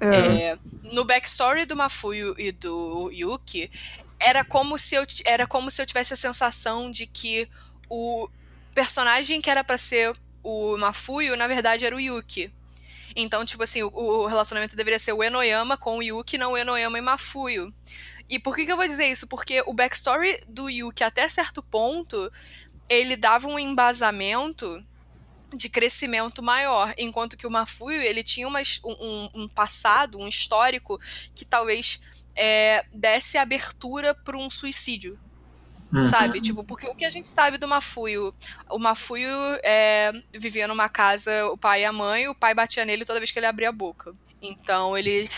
É. É, no backstory do Mafuyu e do Yuki, era como se eu era como se eu tivesse a sensação de que o personagem que era pra ser o Mafuyu, na verdade, era o Yuki. Então, tipo assim, o, o relacionamento deveria ser o Enoyama com o Yuki, não o Enoyama e Mafuyu. E por que, que eu vou dizer isso? Porque o backstory do Yuki, até certo ponto, ele dava um embasamento de crescimento maior, enquanto que o Mafuyu, ele tinha uma um, um- um passado, um histórico, que talvez é, desse abertura para um suicídio, Uhum. sabe? Tipo, porque o que a gente sabe do Mafuyu? O Mafuyu é, vivia numa casa, o pai e a mãe, o pai batia nele toda vez que ele abria a boca. Então ele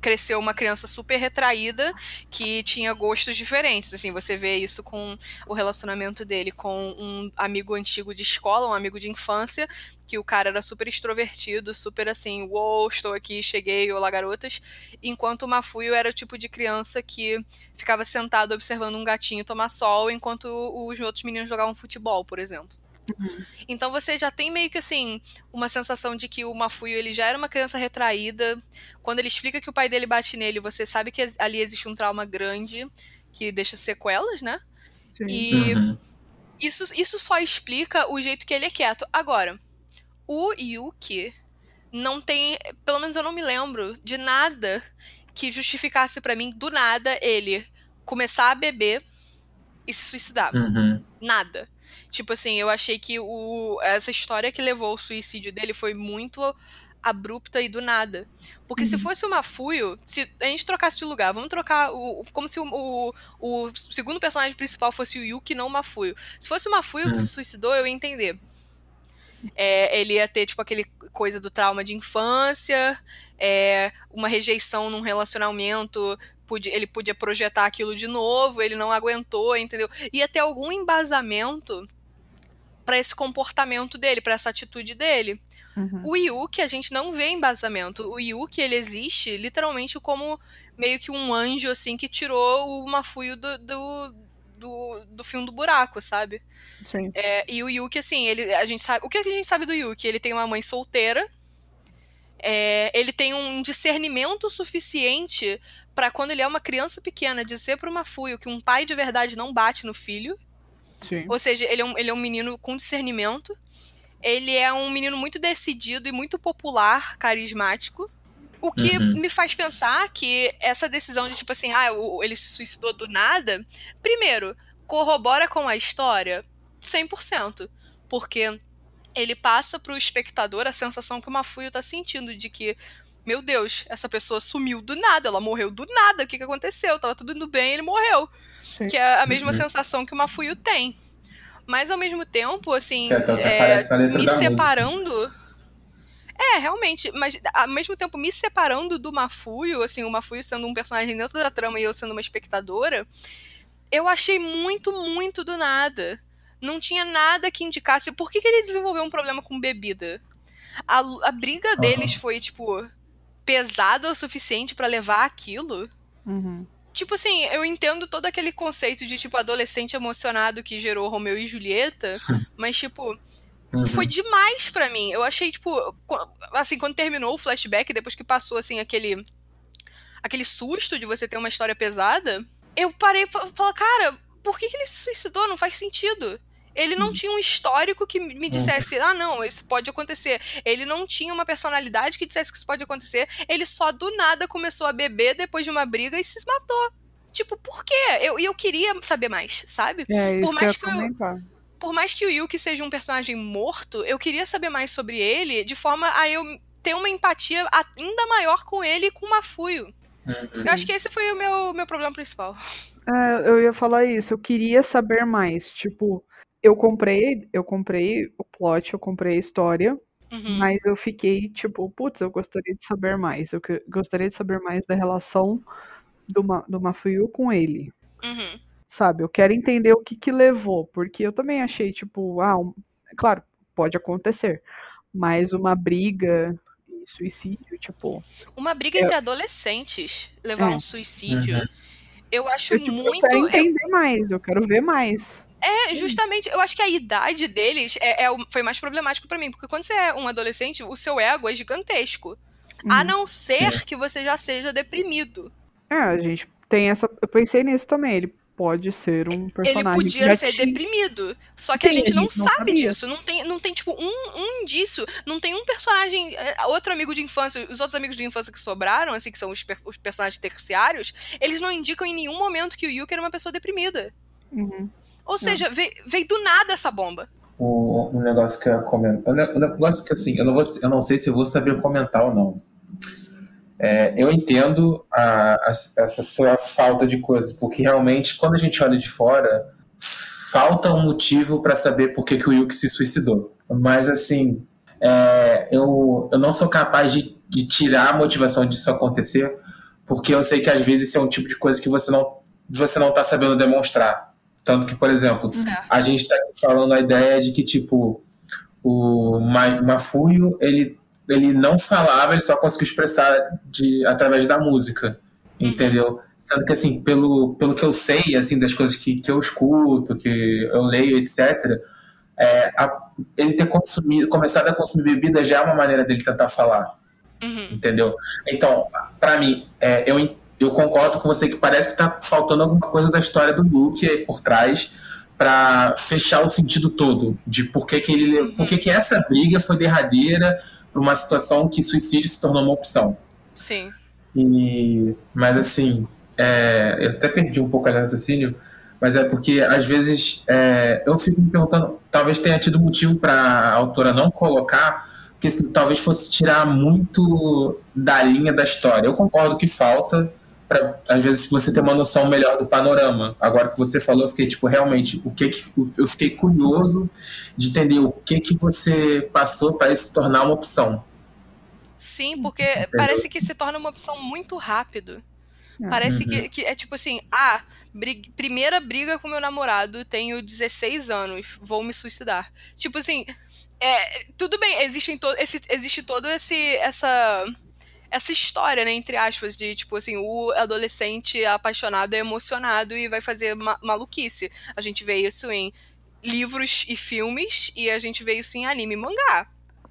cresceu uma criança super retraída que tinha gostos diferentes. Assim, você vê isso com o relacionamento dele com um amigo antigo de escola, um amigo de infância, que o cara era super extrovertido, super assim, uou, estou aqui, cheguei, olá garotas. Enquanto o Mafuio era o tipo de criança que ficava sentado observando um gatinho tomar sol enquanto os outros meninos jogavam futebol, por exemplo. Então você já tem meio que assim uma sensação de que o Mafuio ele já era uma criança retraída. Quando ele explica que o pai dele bate nele, você sabe que ali existe um trauma grande que deixa sequelas, né? Sim. E Uhum. isso, isso só explica o jeito que ele é quieto. Agora, o Yuki não tem, pelo menos eu não me lembro de nada que justificasse pra mim do nada ele começar a beber e se suicidar. Uhum. Nada. Tipo assim, eu achei que o, essa história que levou ao suicídio dele foi muito abrupta e do nada. Porque se fosse o Mafuio, se a gente trocasse de lugar, vamos trocar o, como se o, o, o segundo personagem principal fosse o Yuki, não o Mafuio. Se fosse o Mafuio que Hum. se suicidou, eu ia entender. É, ele ia ter, tipo, aquele coisa do trauma de infância, é, uma rejeição num relacionamento, podia- ele podia projetar aquilo de novo, ele não aguentou, entendeu? Ia ter algum embasamento pra esse comportamento dele, pra essa atitude dele. Uhum. O Yuki, a gente não vê embasamento. O Yuki, ele existe literalmente como meio que um anjo, assim, que tirou o Mafuio do, do, do, do fim do buraco, sabe? Sim. É, e o Yuki, assim, ele, a gente sabe. O que a gente sabe do Yuki? Ele tem uma mãe solteira. é, ele tem um discernimento suficiente pra quando ele é uma criança pequena dizer pro Mafuio que um pai de verdade não bate no filho. Sim. Ou seja, ele é, um, ele é um menino com discernimento. Ele é um menino muito decidido e muito popular, carismático. O que Uhum. me faz pensar que essa decisão de, tipo assim, ah, o- ele se suicidou do nada, primeiro, corrobora com a história 100%. Porque ele passa pro espectador a sensação que o Mafuio tá sentindo de que, meu Deus, essa pessoa sumiu do nada, ela morreu do nada, o que, que aconteceu? Tava tudo indo bem, ele morreu Sim. que é a mesma Uhum. sensação que o Mafuio tem. Mas ao mesmo tempo, assim, é, letra me da música. separando. É, realmente, mas ao mesmo tempo me separando do Mafuio, assim, o Mafuio sendo um personagem dentro da trama e eu sendo uma espectadora, eu achei muito, muito do nada. Não tinha nada que indicasse por que, que ele desenvolveu um problema com bebida. A, a briga deles foi, tipo, pesada o suficiente pra levar aquilo. Uhum. Tipo assim, eu entendo todo aquele conceito de, tipo, adolescente emocionado que gerou Romeu e Julieta, mas, tipo, Uhum. foi demais pra mim. Eu achei, tipo, assim, quando terminou o flashback, depois que passou, assim, aquele. aquele susto de você ter uma história pesada, eu parei pra falar, cara, por que, que ele se suicidou? Não faz sentido. Ele não tinha um histórico que me dissesse, ah, não, isso pode acontecer. Ele não tinha uma personalidade que dissesse que isso pode acontecer. Ele só do nada começou a beber depois de uma briga e se matou. Tipo, por quê? Eu- E eu, queria saber mais, sabe? É isso Por mais que eu- comentar. por mais que o Yuki seja um personagem morto, eu queria saber mais sobre ele, de forma a eu ter uma empatia ainda maior com ele e com o Mafuio. Uhum. Eu acho que esse foi o meu, meu problema principal. É, eu ia falar isso, eu queria saber mais. Tipo, eu comprei, eu comprei o plot, eu comprei a história, Uhum. mas eu fiquei tipo, putz, eu gostaria de saber mais. Eu que- gostaria de saber mais da relação do, Ma, do Mafuyu com ele. Uhum. Sabe, eu quero entender o que que levou, porque eu também achei, tipo, ah, um- claro, pode acontecer, mas uma briga e suicídio, tipo, Uma briga entre adolescentes levar É. um suicídio. Uhum. Eu acho eu, tipo, eu muito. quero eu- entender mais, eu quero ver mais. É, justamente, eu acho que a idade deles é, é o- foi mais problemático pra mim, porque quando você é um adolescente, o seu ego é gigantesco. A Uhum. não ser Sim. que você já seja deprimido. É, a gente tem essa. Eu pensei nisso também. Ele pode ser um Ele personagem. podia que já ser tinha- deprimido. Só que a Sim, gente a não gente não sabe sabia. disso. Não tem, não tem tipo, um, um indício. Não tem um personagem. é, Outro amigo de infância. Os outros amigos de infância que sobraram, assim, que são os, per- os personagens terciários, eles não indicam em nenhum momento que o Yuki era uma pessoa deprimida. Uhum. Ou seja, veio, veio do nada essa bomba. O, um negócio que eu ia comentar. Um ne- negócio que assim, eu não, vou, eu não sei se eu vou saber comentar ou não. É, eu entendo a- a- essa sua falta de coisa, porque realmente, quando a gente olha de fora, falta um motivo para saber por que, que o Yuki se suicidou. Mas, assim, é, eu, eu não sou capaz de, de tirar a motivação disso acontecer, porque eu sei que às vezes isso é um tipo de coisa que você não você não está sabendo demonstrar. Tanto que, por exemplo, Certo. a gente está falando a ideia de que, tipo, o Ma- Mafuio, ele, ele não falava, ele só conseguiu expressar de, através da música, entendeu? Sendo que, assim, pelo, pelo que eu sei, assim, das coisas que, que eu escuto, que eu leio, etc., é, a- ele ter consumido, começado a consumir bebida já é uma maneira dele tentar falar Uhum. entendeu? Então, pra mim, é, eu, en- eu concordo com você que parece que tá faltando alguma coisa da história do Luke aí por trás pra fechar o sentido todo de por que, que ele, por que, que essa briga foi derradeira pra uma situação que suicídio se tornou uma opção. Sim. E, mas assim, é, eu até perdi um pouco de raciocínio, mas é porque às vezes é, eu fico me perguntando, talvez tenha tido motivo para a autora não colocar, porque isso talvez fosse tirar muito da linha da história. Eu concordo que falta, pra, às vezes você ter uma noção melhor do panorama. Agora que você falou, eu fiquei tipo, realmente, o que, que eu fiquei curioso de entender o que que você passou para isso se tornar uma opção. Sim, porque parece que se torna uma opção muito rápido. É. Parece Uhum. que, que é tipo assim, ah, brig- primeira briga com meu namorado, tenho 16 anos, vou me suicidar. Tipo assim, é, tudo bem, existe, to esse, existe todo esse essa essa história, né, entre aspas, de tipo assim, o adolescente apaixonado é emocionado e vai fazer ma maluquice. A gente vê isso em livros e filmes e a gente vê isso em anime e mangá.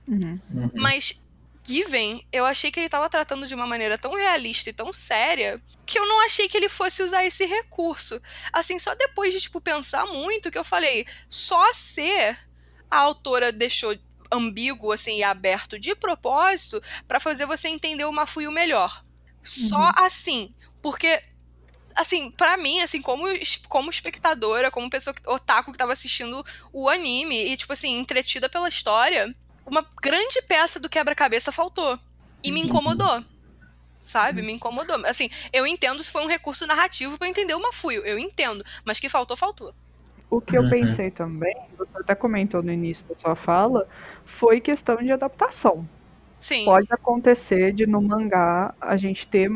Uhum. Mas Given, eu achei que ele tava tratando de uma maneira tão realista e tão séria que eu não achei que ele fosse usar esse recurso. Assim, só depois de, tipo, pensar muito que eu falei, só se a autora deixou ambíguo, assim, e aberto de propósito para fazer você entender o Mafuyu melhor. Só assim. Porque assim, pra mim, assim, como, como espectadora, como pessoa que- otaku que tava assistindo o anime e, tipo assim, entretida pela história, uma grande peça do quebra-cabeça faltou. E me incomodou. Sabe? Me incomodou. Assim, eu entendo se foi um recurso narrativo pra eu entender o Mafuio. Eu entendo. Mas que faltou, faltou. O que eu Uhum. pensei também, você até comentou no início da sua fala, foi questão de adaptação. Sim. Pode acontecer de no mangá a gente ter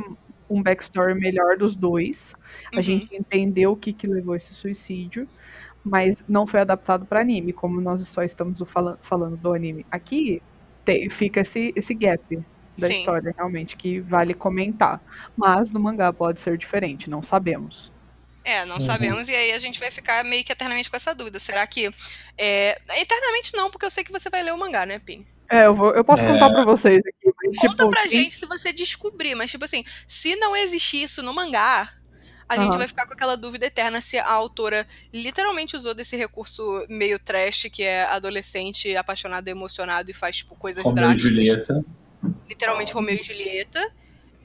um backstory melhor dos dois, a Uhum. gente entender o que, que levou esse suicídio, mas não foi adaptado para anime. Como nós só estamos do fala- falando do anime aqui, fica esse, esse gap da Sim. história, realmente, que vale comentar. Mas no mangá pode ser diferente, não sabemos. É, não Uhum. sabemos, e aí a gente vai ficar meio que eternamente com essa dúvida. Será que. É... Eternamente não, porque eu sei que você vai ler o mangá, né, Pini? É, eu, vou, eu posso É. contar pra vocês aqui, mas Conta tipo, pra gente se você descobrir, mas tipo assim, se não existir isso no mangá, a gente Aham. vai ficar com aquela dúvida eterna se a autora literalmente usou desse recurso meio trash, que é adolescente, apaixonado, emocionado e faz tipo, coisas Romeu e drásticas. Julieta. literalmente Romeu e Julieta,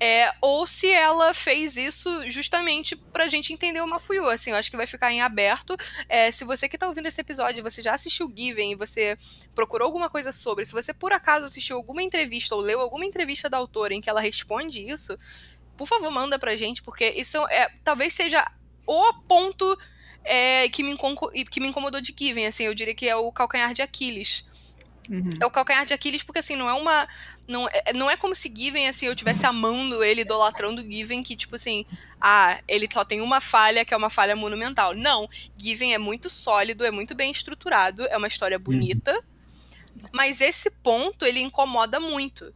é, ou se ela fez isso justamente pra gente entender o Mafuyu, assim, eu acho que vai ficar em aberto, É, se você que tá ouvindo esse episódio, você já assistiu Given e você procurou alguma coisa sobre, se você por acaso assistiu alguma entrevista ou leu alguma entrevista da autora em que ela responde isso, por favor, manda pra gente, porque isso é, talvez seja o ponto é, que, me que me incomodou de Given, assim, eu diria que é o calcanhar de Aquiles, Uhum. é o calcanhar de Aquiles, porque assim, não é uma. Não é, não é como se Given, assim, eu tivesse amando ele, idolatrando Given, que, tipo assim, ah, ele só tem uma falha, que é uma falha monumental. Não. Given é muito sólido, é muito bem estruturado, é uma história bonita. Mas esse ponto, ele incomoda muito.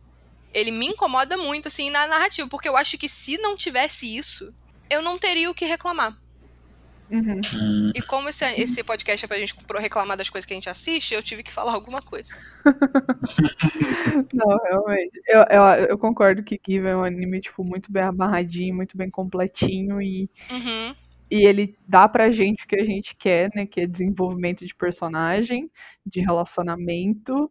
Ele me incomoda muito, assim, na narrativa, porque eu acho que se não tivesse isso, eu não teria o que reclamar. Uhum. Hum, E como esse, esse podcast é pra gente reclamar das coisas que a gente assiste, eu tive que falar alguma coisa. Não, realmente. Eu, eu, eu concordo que Given é um anime, tipo, muito bem amarradinho, muito bem completinho e, Uhum. e ele dá pra gente o que a gente quer, né? Que é desenvolvimento de personagem, de relacionamento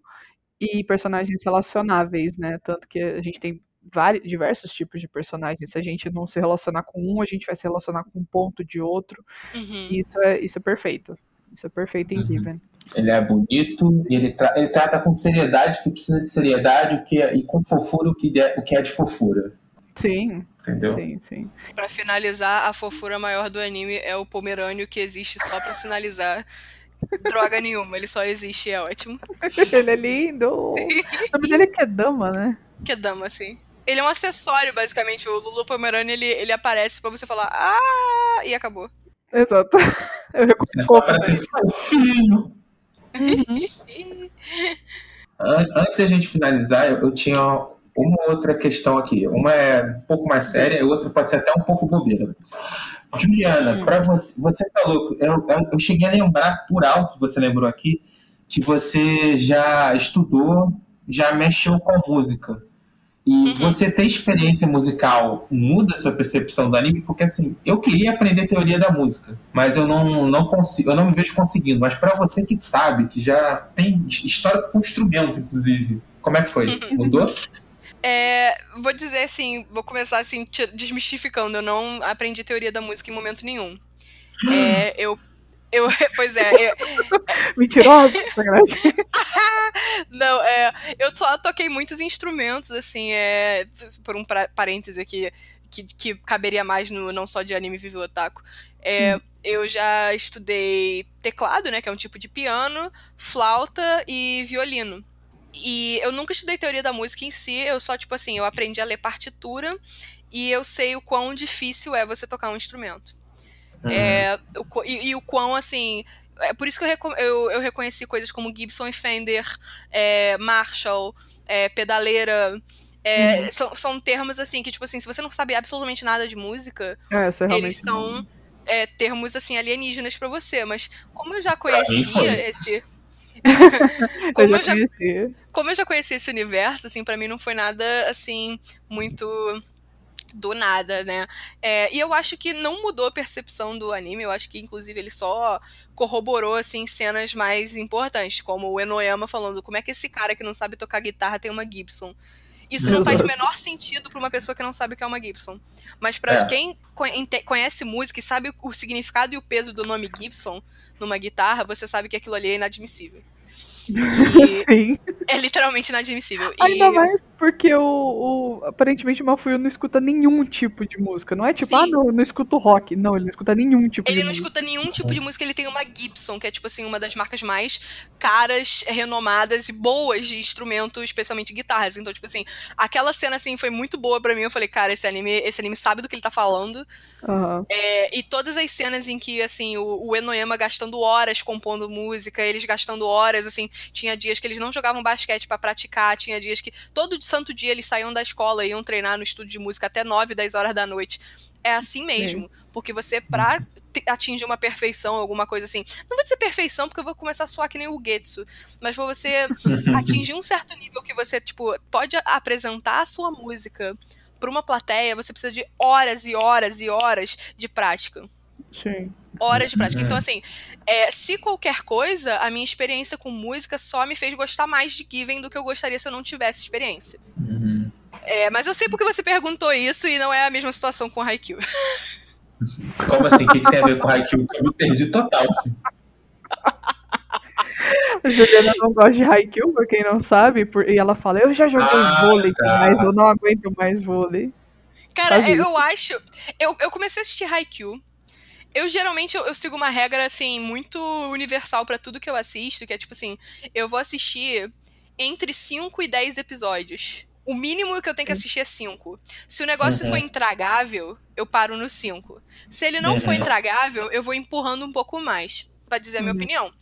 e personagens relacionáveis, né? Tanto que a gente tem vários, diversos tipos de personagens. Se a gente não se relacionar com um, a gente vai se relacionar com um ponto de outro. Uhum. Isso é, isso é perfeito. Isso é perfeito em Uhum. Given. Ele é bonito e ele, tra- ele trata com seriedade o que precisa de seriedade o que é- e com fofura o que, é, o que é de fofura. Sim, Entendeu? sim, sim. Pra finalizar, a fofura maior do anime é o Pomerânio que existe só pra sinalizar droga nenhuma. Ele só existe, é ótimo. Ele é lindo. O nome dele é Kedama, né? Que dama, assim. Ele é um acessório, basicamente. O Lulu Pomerânio, ele, ele aparece pra você falar, ah, e acabou. Exato. Eu recomendo fofinho. An- Antes da gente finalizar, eu, eu tinha uma outra questão aqui. Uma é um pouco mais séria, e outra pode ser até um pouco bobeira. Juliana, para você, você falou, eu, eu- eu cheguei a lembrar por alto, você lembrou aqui, que você já estudou, já mexeu com a música. E Uhum. você ter experiência musical muda a sua percepção do anime? Porque assim, eu queria aprender teoria da música, mas eu não, não consigo, eu não me vejo conseguindo. Mas para você que sabe, que já tem história com instrumento, inclusive, como é que foi? Mudou? É, vou dizer assim, vou começar assim, desmistificando. Eu não aprendi teoria da música em momento nenhum. É, eu. Eu, pois é, eu, Mentirosa. Não, é. Eu só toquei muitos instrumentos, assim, é. Por um pra- parêntese aqui, que, que caberia mais no não só de anime Vive o Otaku. É, Eu já estudei teclado, né? Que é um tipo de piano, flauta e violino. E eu nunca estudei teoria da música em si, eu só, tipo assim, eu aprendi a ler partitura e eu sei o quão difícil é você tocar um instrumento. É, o e, e o quão, assim. É por isso que eu, eu, eu reconheci coisas como Gibson e Fender, é, Marshall, é, pedaleira. é, são, são termos, assim, que, tipo assim, se você não sabe absolutamente nada de música, É, eles são é, termos, assim, alienígenas pra você. Mas como eu já conhecia esse. Eu como, já eu já, conheci. como eu já conhecia esse universo, assim, pra mim não foi nada, assim, muito do nada, né? É, e eu acho que não mudou a percepção do anime, eu acho que, inclusive, ele só corroborou, assim, cenas mais importantes, como o Enoyama falando como é que esse cara que não sabe tocar guitarra tem uma Gibson. Isso não faz o menor sentido pra uma pessoa que não sabe o que é uma Gibson. Mas pra É. quem conhece música e sabe o significado e o peso do nome Gibson numa guitarra, você sabe que aquilo ali é inadmissível. E Sim. é literalmente inadmissível. E Ainda mais porque o, o- aparentemente o Mafuyu não escuta nenhum tipo de música. Não é tipo, Sim. ah, não, não escuto rock. Não, ele não escuta nenhum tipo Ele de não música. escuta nenhum tipo de música, ele tem uma Gibson, que é tipo assim, uma das marcas mais caras, renomadas e boas de instrumento, especialmente guitarras. Então, tipo assim, aquela cena assim foi muito boa pra mim. Eu falei, cara, esse anime, esse anime sabe do que ele tá falando. Aham. É, e todas as cenas em que, assim, o, o Enoyama gastando horas compondo música, eles gastando horas, assim, tinha dias que eles não jogavam basquete pra praticar, tinha dias que todo santo dia eles saíam da escola e iam treinar no estúdio de música até 9, 10 horas da noite. É assim mesmo, porque você, pra te- atingir uma perfeição, alguma coisa assim, não vou dizer perfeição porque eu vou começar a soar que nem o Getsu, mas pra você atingir um certo nível que você, tipo, pode apresentar a sua música pra uma plateia, você precisa de horas e horas e horas de prática. Sim. Horas de prática. Uhum. Então, assim, é, se qualquer coisa, a minha experiência com música só me fez gostar mais de Given do que eu gostaria se eu não tivesse experiência. Uhum. É, mas eu sei porque você perguntou isso e não é a mesma situação com Haikyuu. Como assim? O que, que tem a ver com Haikyuu? Eu me perdi total. A Juliana não gosta de Haikyuu, por quem não sabe, por- e ela fala, eu já joguei Ah, vôlei, tá. mas eu não aguento mais vôlei. Cara, Faz eu, isso. eu acho. Eu, eu comecei a assistir Haikyuu. Eu geralmente eu, eu sigo uma regra assim muito universal pra tudo que eu assisto, que é tipo assim, eu vou assistir entre 5 e 10 episódios. O mínimo que eu tenho que assistir é 5. Se o negócio Uhum. for intragável, eu paro no 5. Se ele não for Uhum. intragável, eu vou empurrando um pouco mais, pra dizer a minha Uhum. opinião.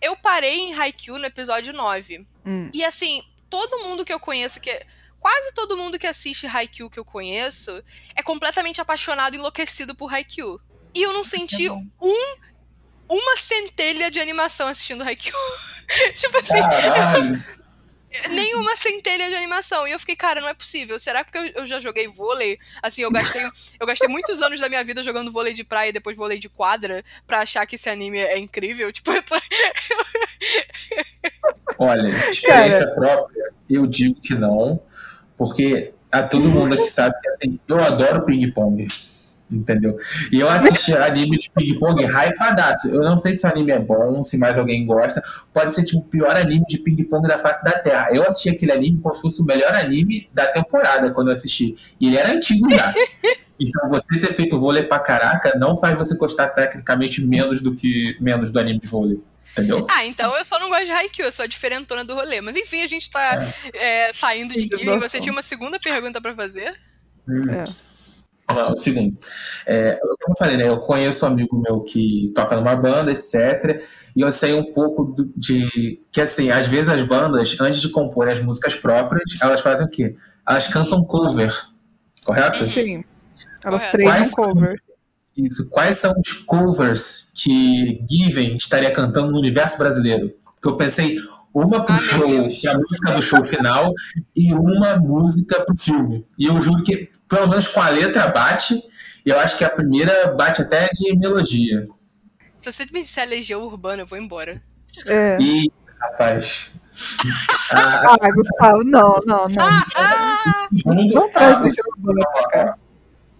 Eu parei em Haikyuu no episódio 9. Hum. E assim, todo mundo que eu conheço que quase todo mundo que assiste Haikyuu que eu conheço é completamente apaixonado e enlouquecido por Haikyuu. E eu não senti um uma centelha de animação assistindo Haikyuu. tipo assim, Caralho. nem uma centelha de animação. E eu fiquei, cara, não é possível. Será que porque eu, eu já joguei vôlei? Assim, eu gastei, eu gastei muitos anos da minha vida jogando vôlei de praia e depois vôlei de quadra pra achar que esse anime é incrível. Tipo, eu tô- Olha, experiência própria, eu digo que não, porque a todo mundo aqui sabe que assim, eu adoro ping-pong. Entendeu? E eu assisti anime de ping-pong hypadaço. Eu não sei se o anime é bom, se mais alguém gosta. Pode ser tipo o pior anime de ping-pong da face da Terra. Eu assisti aquele anime como se fosse o melhor anime da temporada quando eu assisti. E ele era antigo já. Então você ter feito vôlei pra caraca não faz você gostar tecnicamente menos do que menos do anime de vôlei. Entendeu? Ah, então eu só não gosto de Haikyuu, eu sou a diferentona do rolê. Mas enfim, a gente tá é, saindo de nossa. Você tinha uma segunda pergunta pra fazer? Hum. É. O segundo. É, como eu falei, né? Eu conheço um amigo meu que toca numa banda, etc. E eu sei um pouco de. Que assim, às vezes as bandas, antes de compor as músicas próprias, elas fazem o quê? Elas cantam cover. Correto? Sim. Elas treinam cover. Isso. Quais são os covers que Given estaria cantando no universo brasileiro? Porque eu pensei uma pro Ah, show, que é a música do show final, e uma música pro filme. E eu juro que, pelo menos com a letra, bate. E eu acho que a primeira bate até de melodia. Se você me disser Legião Urbana, eu vou embora. É. E, rapaz. a- Ah, Gustavo, não, não, não. Ah! Não a- traz Legião Urbana pra cá.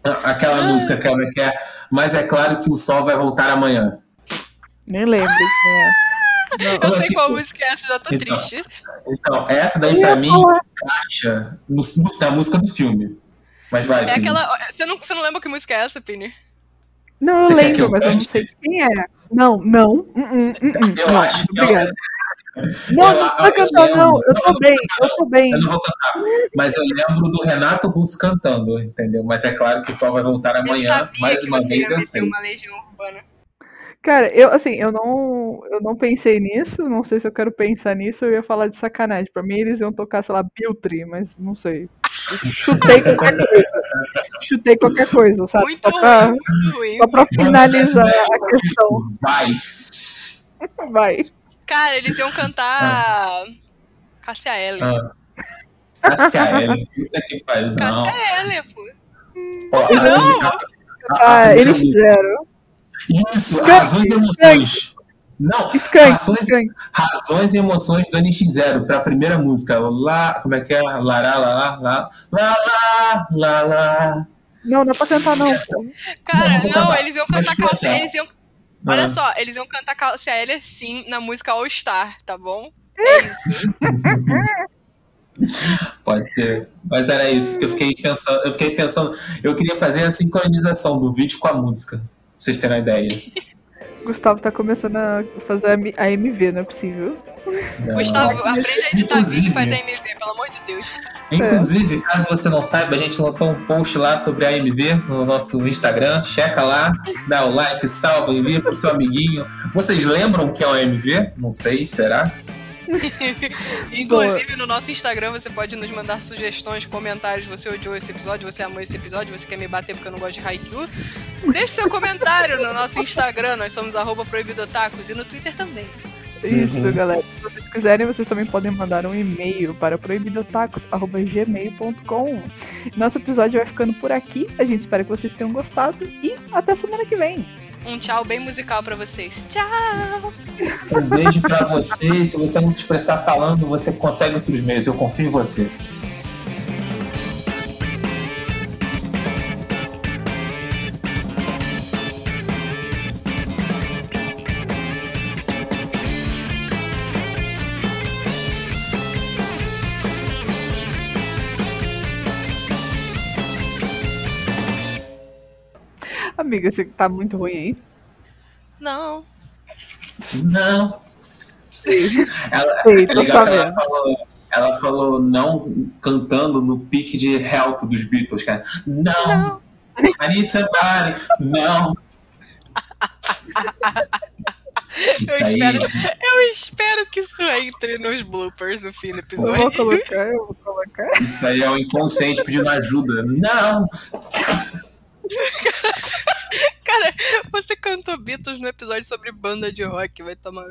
a- aquela música que é, que é Mas é claro que o sol vai voltar amanhã. Nem lembro quem é. Não. Eu sei assim, qual música é essa, já tô Então. triste. Então, essa daí pra mim encaixa no, no- na música do filme. Mas vai. É Pini. aquela. Você não, você não lembra que música é essa, Pini? Não, eu Você eu lembro, mas eu não cante? sei quem é. Não, não. Uh -uh, uh -uh. Eu não, acho que obrigada. Eu- Não, eu- não eu vai cantar, lembro. não. Eu tô bem, eu tô bem. Eu não vou cantar, mas eu lembro do Renato Russo cantando, entendeu? Mas é claro que o sol vai voltar eu amanhã. Mais uma você vez ia eu sei. uma Legião Urbana. Cara, eu assim, eu não, eu não pensei nisso, não sei se eu quero pensar nisso, eu ia falar de sacanagem. Pra mim eles iam tocar, sei lá, Biltri, mas não sei. Chutei qualquer coisa. Chutei qualquer coisa, sabe? Muito Só ruim, pra, muito ruim. só pra finalizar a questão. Vai. Vai. Cara, eles iam cantar. Ah. Puta que pariu. Não. Cássia Eller, pô. Ó, Não! Ah, eles fizeram. Isso, Skank, razões e emoções. Não, Skank, razões, Skank. razões e emoções do NX0 pra primeira música. Lá, como é que é? Lará, lá, lá, lá, lá, lá, lá, lá. Não, não é pra cantar, não. Cara, Não, não, eles iam cantar cantar. Eles iam. Olha Ah. só, eles iam cantar Cássia Eller sim na música All Star, tá bom? É isso. Pode ser. Mas era isso que eu fiquei pensando. Eu fiquei pensando. Eu queria fazer a sincronização do vídeo com a música. Vocês terem uma ideia. Gustavo tá começando a fazer a a MV, não é possível. Não. Gustavo, aprende a editar vídeo e faz Inclusive- AMV, pelo amor de Deus. Inclusive, caso você não saiba, a gente lançou um post lá sobre a AMV no nosso Instagram. Checa lá, dá o like, salva, envia pro seu amiguinho. Vocês lembram que é o AMV? Não sei, será? Inclusive, no nosso Instagram você pode nos mandar sugestões, comentários. Você odiou esse episódio, você amou esse episódio, você quer me bater porque eu não gosto de Haikyuu. Deixe seu comentário no nosso Instagram, nós somos arroba proibidotacos e no Twitter também. Isso, Uhum. galera. Se vocês quiserem, vocês também podem mandar um e-mail para proibidotacos.gmail.com. Nosso episódio vai ficando por aqui. A gente espera que vocês tenham gostado e até semana que vem. Um tchau bem musical pra vocês. Tchau! Um beijo pra você. E Se você não se expressar falando, você consegue outros meios. Eu confio em você. Amiga, você tá muito ruim aí. Não. Não. Ela, Sei, é legal que ela falou, ela falou não cantando no pique de help dos Beatles, cara. Não. I need somebody. Não. Isso Eu aí, espero, eu espero que isso entre nos bloopers no fim do Eu vou episódio. colocar, eu vou colocar. isso aí é o inconsciente pedindo ajuda. Não. Cara, você cantou Beatles no episódio sobre banda de rock, vai tomar.